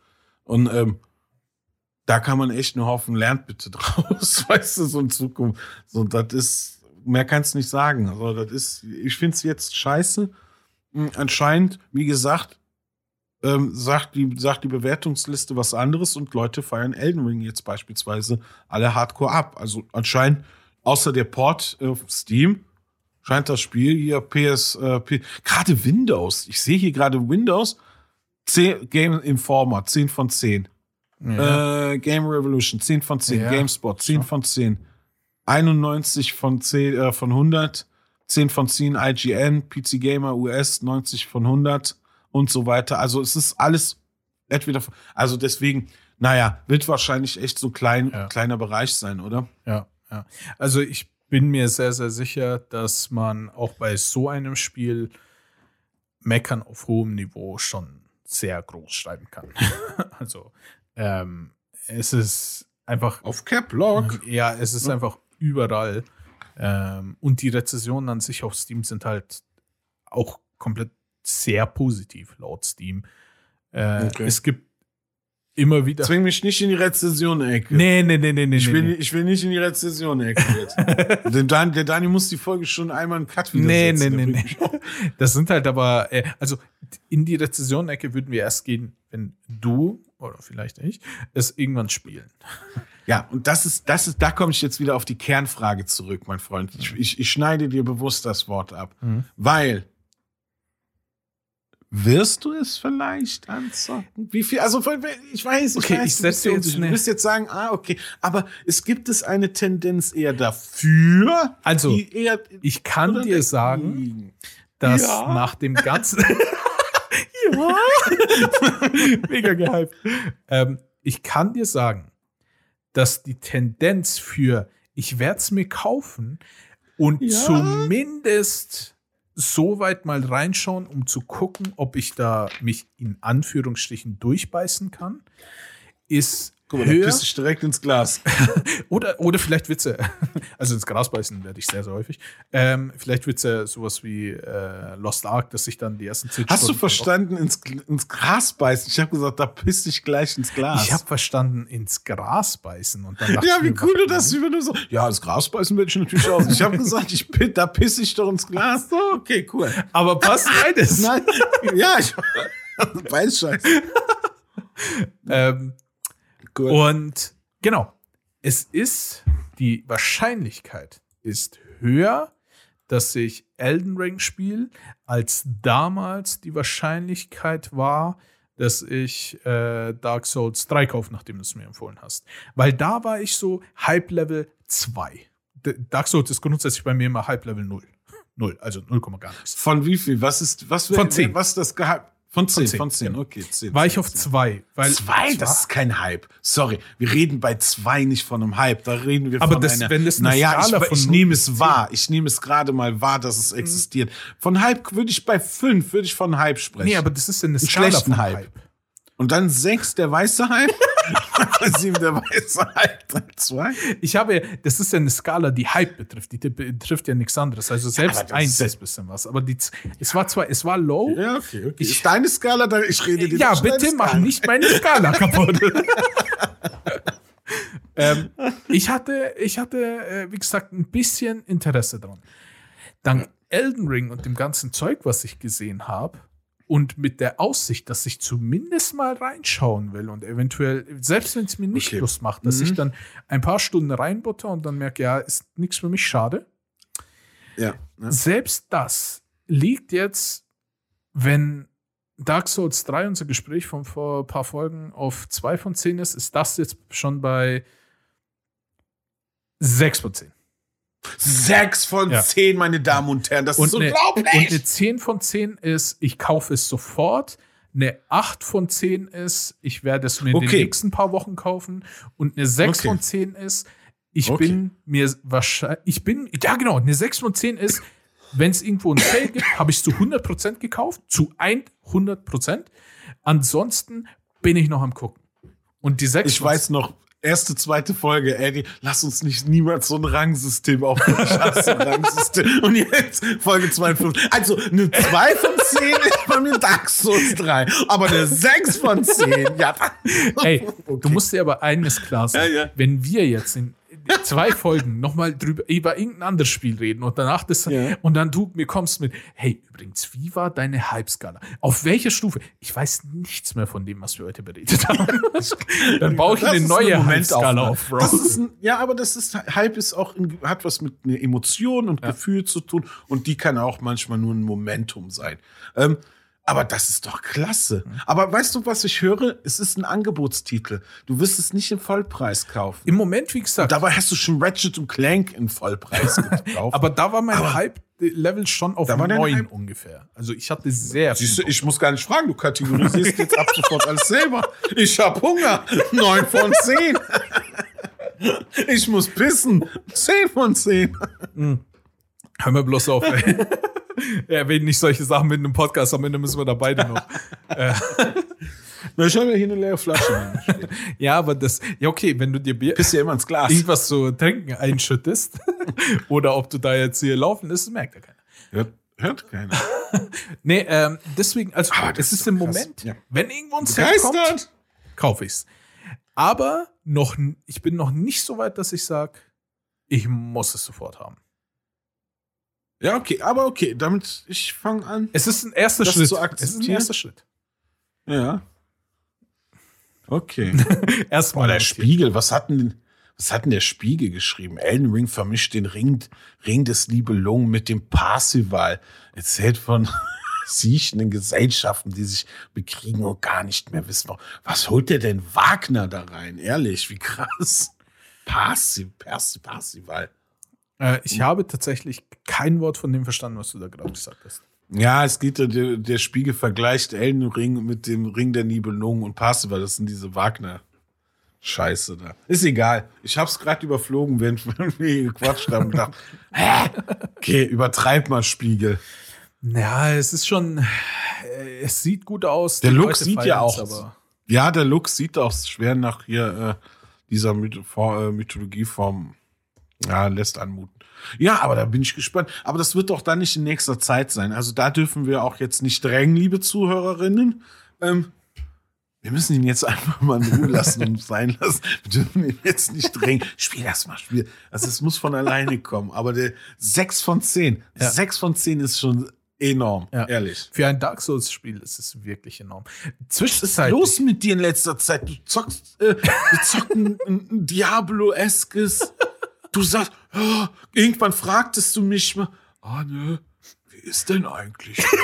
Und ähm, da kann man echt nur hoffen, lernt bitte draus, weißt du, so in Zukunft. So, das ist, mehr kannst du nicht sagen. Also, das ist, ich finde es jetzt scheiße. Hm, Anscheinend, wie gesagt, ähm, sagt, die, sagt die Bewertungsliste was anderes und Leute feiern Elden Ring jetzt beispielsweise alle hardcore ab. Also anscheinend, außer der Port auf Steam, scheint das Spiel hier PS, äh, gerade Windows. Ich sehe hier gerade Windows, 10, Game Informer, 10 von 10. Ja. Äh, Game Revolution, 10 von 10. Ja, GameSpot, 10 schon. von 10. 91 von 10, äh, von 100. 10 von 10 IGN, PC Gamer US, 90 von 100 und so weiter. Also es ist alles entweder, also deswegen, naja, wird wahrscheinlich echt so klein, Ja. kleiner Bereich sein, oder? Ja, ja. Also ich bin mir sehr, sehr sicher, dass man auch bei so einem Spiel Meckern auf hohem Niveau schon sehr groß schreiben kann. also ähm, es ist einfach, Auf Caplog. ja, es ist einfach überall. Ähm, und die Rezessionen an sich auf Steam sind halt auch komplett sehr positiv laut Steam. Äh, Okay. Es gibt immer wieder. Zwing mich nicht in die Rezession-Ecke. Nee, nee, nee, nee, nee. Ich will, nee. nicht- ich will nicht in die Rezession-Ecke jetzt. der, Dan, der Dani muss die Folge schon einmal einen Cut wieder Nee, nee, setzen. nee, nee. Das sind halt aber, äh, also in die Rezession-Ecke würden wir erst gehen, wenn du oder vielleicht ich es irgendwann spielen. Ja, und das ist, das ist, da komme ich jetzt wieder auf die Kernfrage zurück, mein Freund. Ich, ich, ich schneide dir bewusst das Wort ab. Mhm. Weil wirst du es vielleicht anzocken? Wie viel? Also ich weiß, ich Okay, weiß, ich du setze jetzt Du wirst jetzt sagen, ah, okay, aber es gibt es eine Tendenz eher dafür, Also, eher Ich kann dir sagen, dass Ja. nach dem ganzen. ja. Mega gehypt. Ähm, ich kann dir sagen, dass die Tendenz für ich werde es mir kaufen und Ja. zumindest so weit mal reinschauen, um zu gucken, ob ich da mich in Anführungsstrichen durchbeißen kann, ist Guck mal, da höher. pisse ich direkt ins Glas. Oder, oder vielleicht Witze. Also ins Gras beißen werde ich sehr, sehr häufig. Ähm, vielleicht Witze, sowas wie äh, Lost Ark, dass ich dann die ersten zehn Hast du Stunden- verstanden, ins, ins Gras beißen? Ich habe gesagt, da piss ich gleich ins Glas. Ich habe verstanden, ins Gras beißen. Und dann ja, wie mir, cool du was- das, du so. Ja, ins Gras beißen werde ich natürlich aus. Ich habe gesagt, ich, da pisse ich doch ins Glas. So, okay, cool. Aber passt beides. Nein, ja, ich Beißscheiß. Ähm, Gut. und genau, es ist, die Wahrscheinlichkeit ist höher, dass ich Elden Ring spiele, als damals die Wahrscheinlichkeit war, dass ich äh, Dark Souls 3 kaufe, nachdem du es mir empfohlen hast. Weil da war ich so Hype Level 2. D Dark Souls ist grundsätzlich bei mir immer Hype Level 0. 0, also 0, gar nichts. Von wie viel? Was ist, was Von zehn. Was ist das Gehalt? Von 10, zehn, von 10, genau. okay, 10. War ich auf 2. Weil Zwei? Das ist kein Hype. Sorry, wir reden bei zwei nicht von einem Hype. Da reden wir Aber von das- einer. wenn das eine naja, Skala ich, von ich nehme es Mhm. wahr. Ich nehme es gerade mal wahr, dass es existiert. Von Hype würde ich bei fünf würde ich von Hype sprechen. Nee, aber das ist ja eine Skala schlechten von Hype. Hype. Und dann 6 der weiße Hai. 7 der weiße Hai. 2. Ich habe, das ist ja eine Skala, die Hype betrifft. Die betrifft ja nichts anderes. Also selbst das eins ist- ein bisschen was. Aber die, es war zwar, es war low. Ja, okay, okay. Ich- ist deine Skala, ich rede dir Ja, bitte mach nicht meine Skala kaputt. ähm, ich hatte, ich hatte, äh, wie gesagt, ein bisschen Interesse dran. Dank Elden Ring und dem ganzen Zeug, was ich gesehen habe, und mit der Aussicht, dass ich zumindest mal reinschauen will und eventuell, selbst wenn es mir nicht Okay. Lust macht, dass Mhm. ich dann ein paar Stunden reinbutter und dann merke, ja, ist nichts für mich, schade. Ja, ne? Selbst das liegt jetzt, wenn Dark Souls 3, unser Gespräch von vor ein paar Folgen, auf 2 von 10 ist, ist das jetzt schon bei 6 von 10. Sechs von Ja. zehn, meine Damen und Herren. Das ist eine, unglaublich. und eine 10 von 10 ist, ich kaufe es sofort. Eine 8 von 10 ist, ich werde es mir in den Okay. nächsten paar Wochen kaufen. Und eine 6 Okay. von 10 ist, ich Okay. bin mir wahrscheinlich, ich bin, ja genau, eine 6 von 10 ist, wenn es irgendwo ein Sale gibt, habe ich es zu 100% gekauft, zu 100%. Ansonsten bin ich noch am gucken. Und die 6 ich weiß noch, erste, zweite Folge, Eddie, lass uns nicht niemals so ein Rangsystem aufbauen. Ich hasse ein Rangsystem. Und jetzt Folge 52. Also eine 2 von 10 ist bei mir Dark Souls 3. Aber eine 6 von 10, ja. Ey, du Okay. musst dir aber eines klar sein. Ja, ja. Wenn wir jetzt in zwei Folgen nochmal drüber über irgendein anderes Spiel reden und danach das Ja. und dann du mir kommst mit, hey, übrigens, wie war deine Hype-Skala? Auf welcher Stufe? Ich weiß nichts mehr von dem, was wir heute beredet haben. dann baue ich Das eine neue eine Hype-Skala Momentaufnahme. auf, Bro. Ein, ja, aber das ist Hype ist auch ein, hat was mit einer Emotion und Gefühl zu tun und die kann auch manchmal nur ein Momentum sein. Ähm, aber das ist doch klasse. Aber weißt du, was ich höre? Es ist ein Angebotstitel. Du wirst es nicht im Vollpreis kaufen. Im Moment, wie gesagt, Dabei hast du schon Ratchet und Clank im Vollpreis gekauft. aber da war mein Hype-Level schon auf neun ungefähr. Also ich hatte sehr Siehst du, ich muss gar nicht fragen, du kategorisierst jetzt ab sofort alles selber. Ich hab Hunger. Neun von zehn. Ich muss pissen. Zehn von zehn. Hör mir bloß auf, ey. Erwähnen nicht solche Sachen mit einem Podcast, am Ende müssen wir da beide noch. Na, ich habe ja hier eine leere Flasche. Ja, aber das, ja, okay, wenn du dir Bier, Piss ja immer ins Glas. irgendwas zu trinken einschüttest oder ob du da jetzt hier laufen ist, merkt ja keiner. Hört, hört keiner. Nee, ähm, deswegen, also Aber das es ist ist im krass. Moment, Ja. wenn irgendwo ein Set kommt, Begeistert. kaufe ich's. Aber noch, n- ich bin noch nicht so weit, dass ich sage, ich muss es sofort haben. Ja, okay, aber okay, damit ich fange an. Es ist ein erster Schritt. es ist ein erster Schritt. Ja. Okay. Erstmal der. Spiegel, was hat denn, was hat denn der Spiegel geschrieben? Elden Ring vermischt den Ring, Ring des Nibelungen mit dem Parsival. Erzählt von siechenden Gesellschaften, die sich bekriegen und gar nicht mehr wissen. Was holt der denn Wagner da rein? Ehrlich, wie krass. Parsi, Parsi, Parsival. Äh, ich habe tatsächlich kein Wort von dem verstanden, was du da gerade gesagt hast. Ja, es geht, ja- der, der Spiegel vergleicht Elden Ring mit dem Ring der Nibelungen und Parsival. Das sind diese Wagner. Scheiße da. Ist egal. Ich hab's gerade überflogen, während wir hier gequatscht haben und gedacht, hä? Okay, übertreib mal Spiegel. Ja, es ist schon, äh, es sieht gut aus. Der Look Leute sieht ja auch- Aber Ja, der Look sieht auch schwer nach hier äh, dieser äh, Mythologieform. Ja, lässt anmuten. Ja, aber da bin ich gespannt. Aber das wird doch dann nicht in nächster Zeit sein. Also da dürfen wir auch jetzt nicht drängen, liebe Zuhörerinnen. Ähm, wir müssen ihn jetzt einfach mal in Ruhe lassen und sein lassen. Wir dürfen ihn jetzt nicht drängen. Spiel das mal, spiel. Also es muss von alleine kommen. Aber der 6 von 10. Ja. 6 von 10 ist schon enorm, Ja. ehrlich. für ein Dark Souls-Spiel ist es wirklich enorm. Was ist Zwischenzeit. los mit dir in letzter Zeit? Du zockst, äh, wir zocken ein, ein Diablo-eskes. Du sagst, oh, irgendwann fragtest du mich mal, ah ne, wie ist denn eigentlich?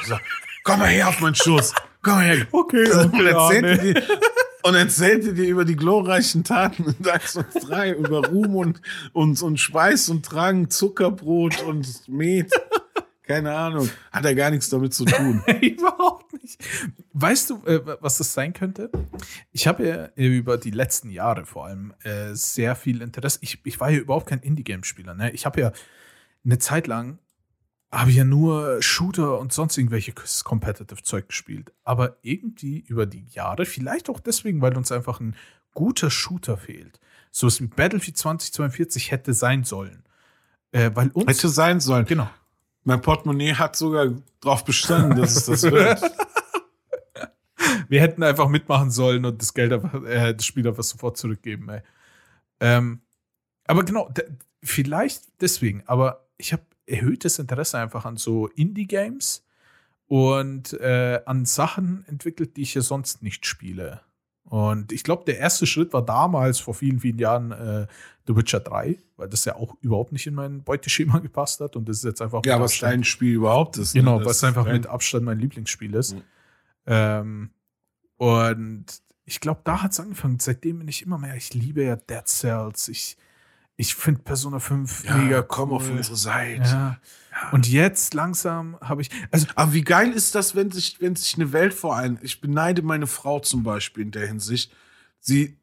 Ich sag, Komm mal her auf meinen Schoß. Komm mal her. Okay, Und okay, ja, erzählte, nee. dir, und erzählte dir über die glorreichen Taten in Dark Souls 3, über Ruhm und, und, und Schweiß und Drang, Zuckerbrot und Met. Keine Ahnung. Hat er gar nichts damit zu tun. Überhaupt. Weißt du, äh, was das sein könnte? Ich habe ja über die letzten Jahre vor allem äh, sehr viel Interesse. Ich, ich war ja überhaupt kein Indie-Game-Spieler. Ne? Ich habe ja eine Zeit lang habe ja nur Shooter und sonst irgendwelche Competitive-Zeug gespielt. Aber irgendwie über die Jahre, vielleicht auch deswegen, weil uns einfach ein guter Shooter fehlt. So was wie Battlefield 2042 hätte sein sollen. Äh, weil uns hätte sein sollen. Genau. Mein Portemonnaie hat sogar darauf bestanden, dass es das wird. Wir hätten einfach mitmachen sollen und das Geld einfach, äh, das Spiel einfach sofort zurückgeben, ey. Ähm, aber genau, vielleicht deswegen, aber ich habe erhöhtes Interesse einfach an so Indie-Games und äh, an Sachen entwickelt, die ich ja sonst nicht spiele. Und ich glaube, der erste Schritt war damals, vor vielen, vielen Jahren, äh, The Witcher 3, weil das ja auch überhaupt nicht in mein Beuteschema gepasst hat. Und das ist jetzt einfach. Ja, was dein Spiel überhaupt ist. Ne? Genau, was einfach mit Abstand mein Lieblingsspiel ist. Mhm. Ähm, und ich glaube, da hat es angefangen. Seitdem bin ich immer mehr. Ich liebe ja Dead Cells. Ich, ich finde Persona 5 ja, mega komm cool. auf unsere Seite. Ja. Ja. Und jetzt langsam habe ich. Also, Aber wie geil ist das, wenn sich, wenn sich eine Welt vor einen. Ich beneide meine Frau zum Beispiel in der Hinsicht. Sie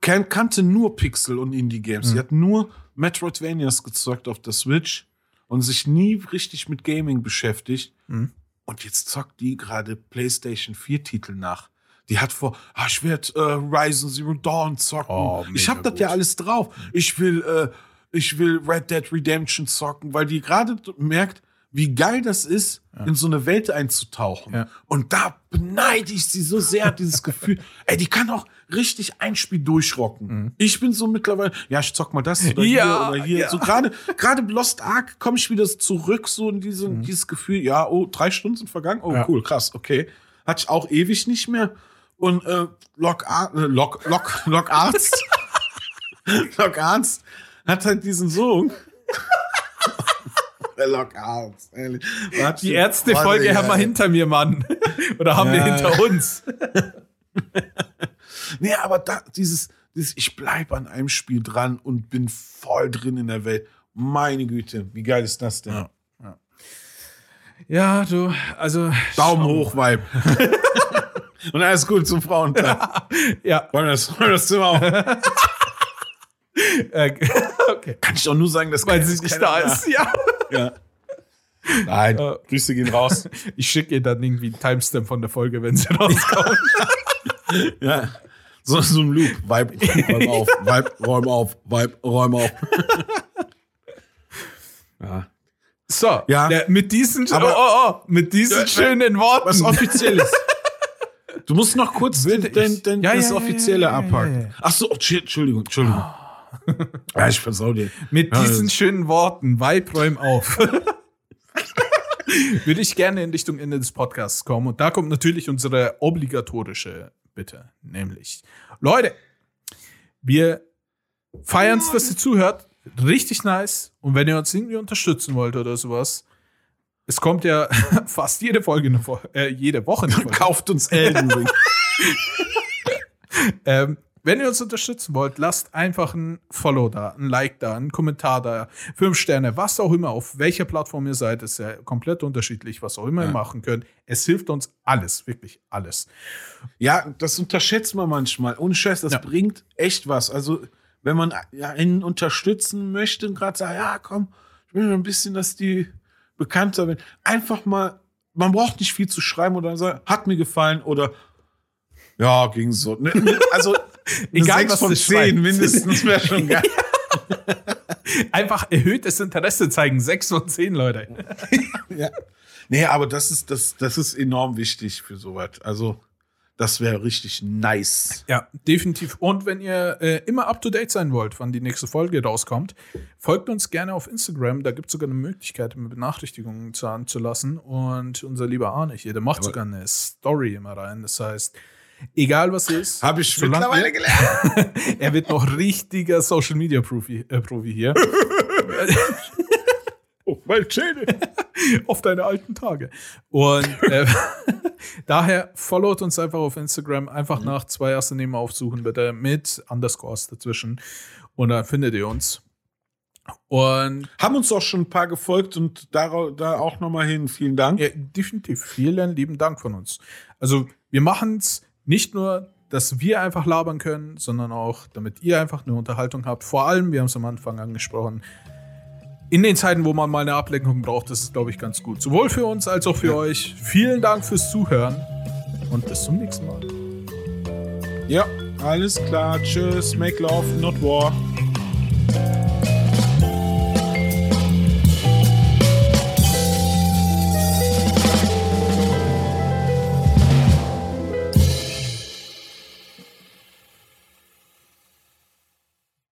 kan kannte nur Pixel und Indie-Games. Mhm. Sie hat nur Metroidvanias gezockt auf der Switch und sich nie richtig mit Gaming beschäftigt. Mhm. Und jetzt zockt die gerade PlayStation 4-Titel nach. Die hat vor, ah, ich werde äh, Ryzen Zero Dawn zocken. Oh, ich habe das ja alles drauf. Ich will, äh, ich will Red Dead Redemption zocken, weil die gerade merkt, wie geil das ist, ja. in so eine Welt einzutauchen. Ja. Und da beneide ich sie so sehr, dieses Gefühl. Ey, die kann auch richtig ein Spiel durchrocken. Mhm. Ich bin so mittlerweile, ja, ich zock mal das oder ja, hier oder hier. Ja. So gerade, gerade Lost Ark komme ich wieder zurück, so in diese, mhm. dieses Gefühl, ja, oh, drei Stunden sind vergangen. Oh, cool, krass, okay. Hatte ich auch ewig nicht mehr. Und äh, Lock, äh, Lock, Lock, Lock Arzt. Lock Arzt hat halt diesen Song. Der Lock Arzt, ehrlich. Die Ärzte-Folge haben wir hinter mir, Mann. Oder haben ja. wir hinter uns. nee, aber da, dieses, dieses, ich bleib an einem Spiel dran und bin voll drin in der Welt. Meine Güte, wie geil ist das denn? Ja, ja. ja du, also. Daumen hoch, Vibe. Und alles gut zum Frauentag. ja. Wollen wir das, wollen wir das Zimmer auf? Äh, okay. Kann ich doch nur sagen, dass Weil sie nicht da ist. Ja. Ja. Nein, uh, Grüße gehen raus. Ich schicke ihr dann irgendwie einen Timestamp von der Folge, wenn sie rauskommt. ja. So, so ein Loop. Vibe, räum auf, Vibe, räum auf, Vibe, räum auf. ja. So, ja. Der, mit diesen, Aber, oh, oh, oh, mit diesen schönen Worten. Was offizielles. Du musst noch kurz den, den, den, ja, das ja, Offizielle ja, abhaken. Ach so, Entschuldigung, Entschuldigung. Oh. ja, ich versau dir. Mit diesen schönen Worten, Weib, räum auf. Würde ich gerne in Richtung Ende des Podcasts kommen. Und da kommt natürlich unsere obligatorische Bitte. Nämlich, Leute, wir feiern es, dass ihr zuhört. Richtig nice. Und wenn ihr uns irgendwie unterstützen wollt oder sowas, es kommt ja fast jede Folge, eine, äh, jede Woche eine Folge. Kauft uns Elden Ring. ähm, wenn ihr uns unterstützen wollt, lasst einfach ein Follow da, ein Like da, einen Kommentar da, fünf Sterne, was auch immer, auf welcher Plattform ihr seid, ist ja komplett unterschiedlich, was auch immer ja. ihr machen könnt. Es hilft uns alles, wirklich alles. Ja, das unterschätzt man manchmal. Ohne Scheiß, das ja. bringt echt was. Also, wenn man einen unterstützen möchte und gerade sagt, ja, komm, ich will ein bisschen, dass die bekannter werden. Einfach mal, man braucht nicht viel zu schreiben oder sagen, hat mir gefallen oder ja, ging so. Ne, also egal was von zehn mindestens wäre schon geil. Einfach erhöhtes Interesse zeigen. Sechs von zehn, Leute. ja. Nee, aber das ist, das, das ist enorm wichtig für sowas. Also, das wäre richtig nice. Ja, definitiv. Und wenn ihr äh, immer up to date sein wollt, wann die nächste Folge rauskommt, folgt uns gerne auf Instagram. Da gibt es sogar eine Möglichkeit, Benachrichtigungen zu anzulassen. Und unser lieber Arne hier, der macht Aber sogar eine Story immer rein. Das heißt, egal was ist. Habe ich mittlerweile gelernt. er wird noch richtiger Social Media Profi, äh, Profi hier. oh, meine Zähne. auf deine alten Tage. Und äh, daher followt uns einfach auf Instagram, einfach mhm. nach zwei ersten Namen aufsuchen, bitte mit Underscores dazwischen. Und dann findet ihr uns. Und haben uns auch schon ein paar gefolgt und da, da auch nochmal hin. Vielen Dank. Ja, definitiv. Vielen lieben Dank von uns. Also, wir machen es nicht nur, dass wir einfach labern können, sondern auch, damit ihr einfach eine Unterhaltung habt. Vor allem, wir haben es am Anfang angesprochen, in den Zeiten, wo man mal eine Ablenkung braucht, ist es, glaube ich, ganz gut. Sowohl für uns als auch für euch. Vielen Dank fürs Zuhören und bis zum nächsten Mal. Ja, alles klar. Tschüss. Make love, not war.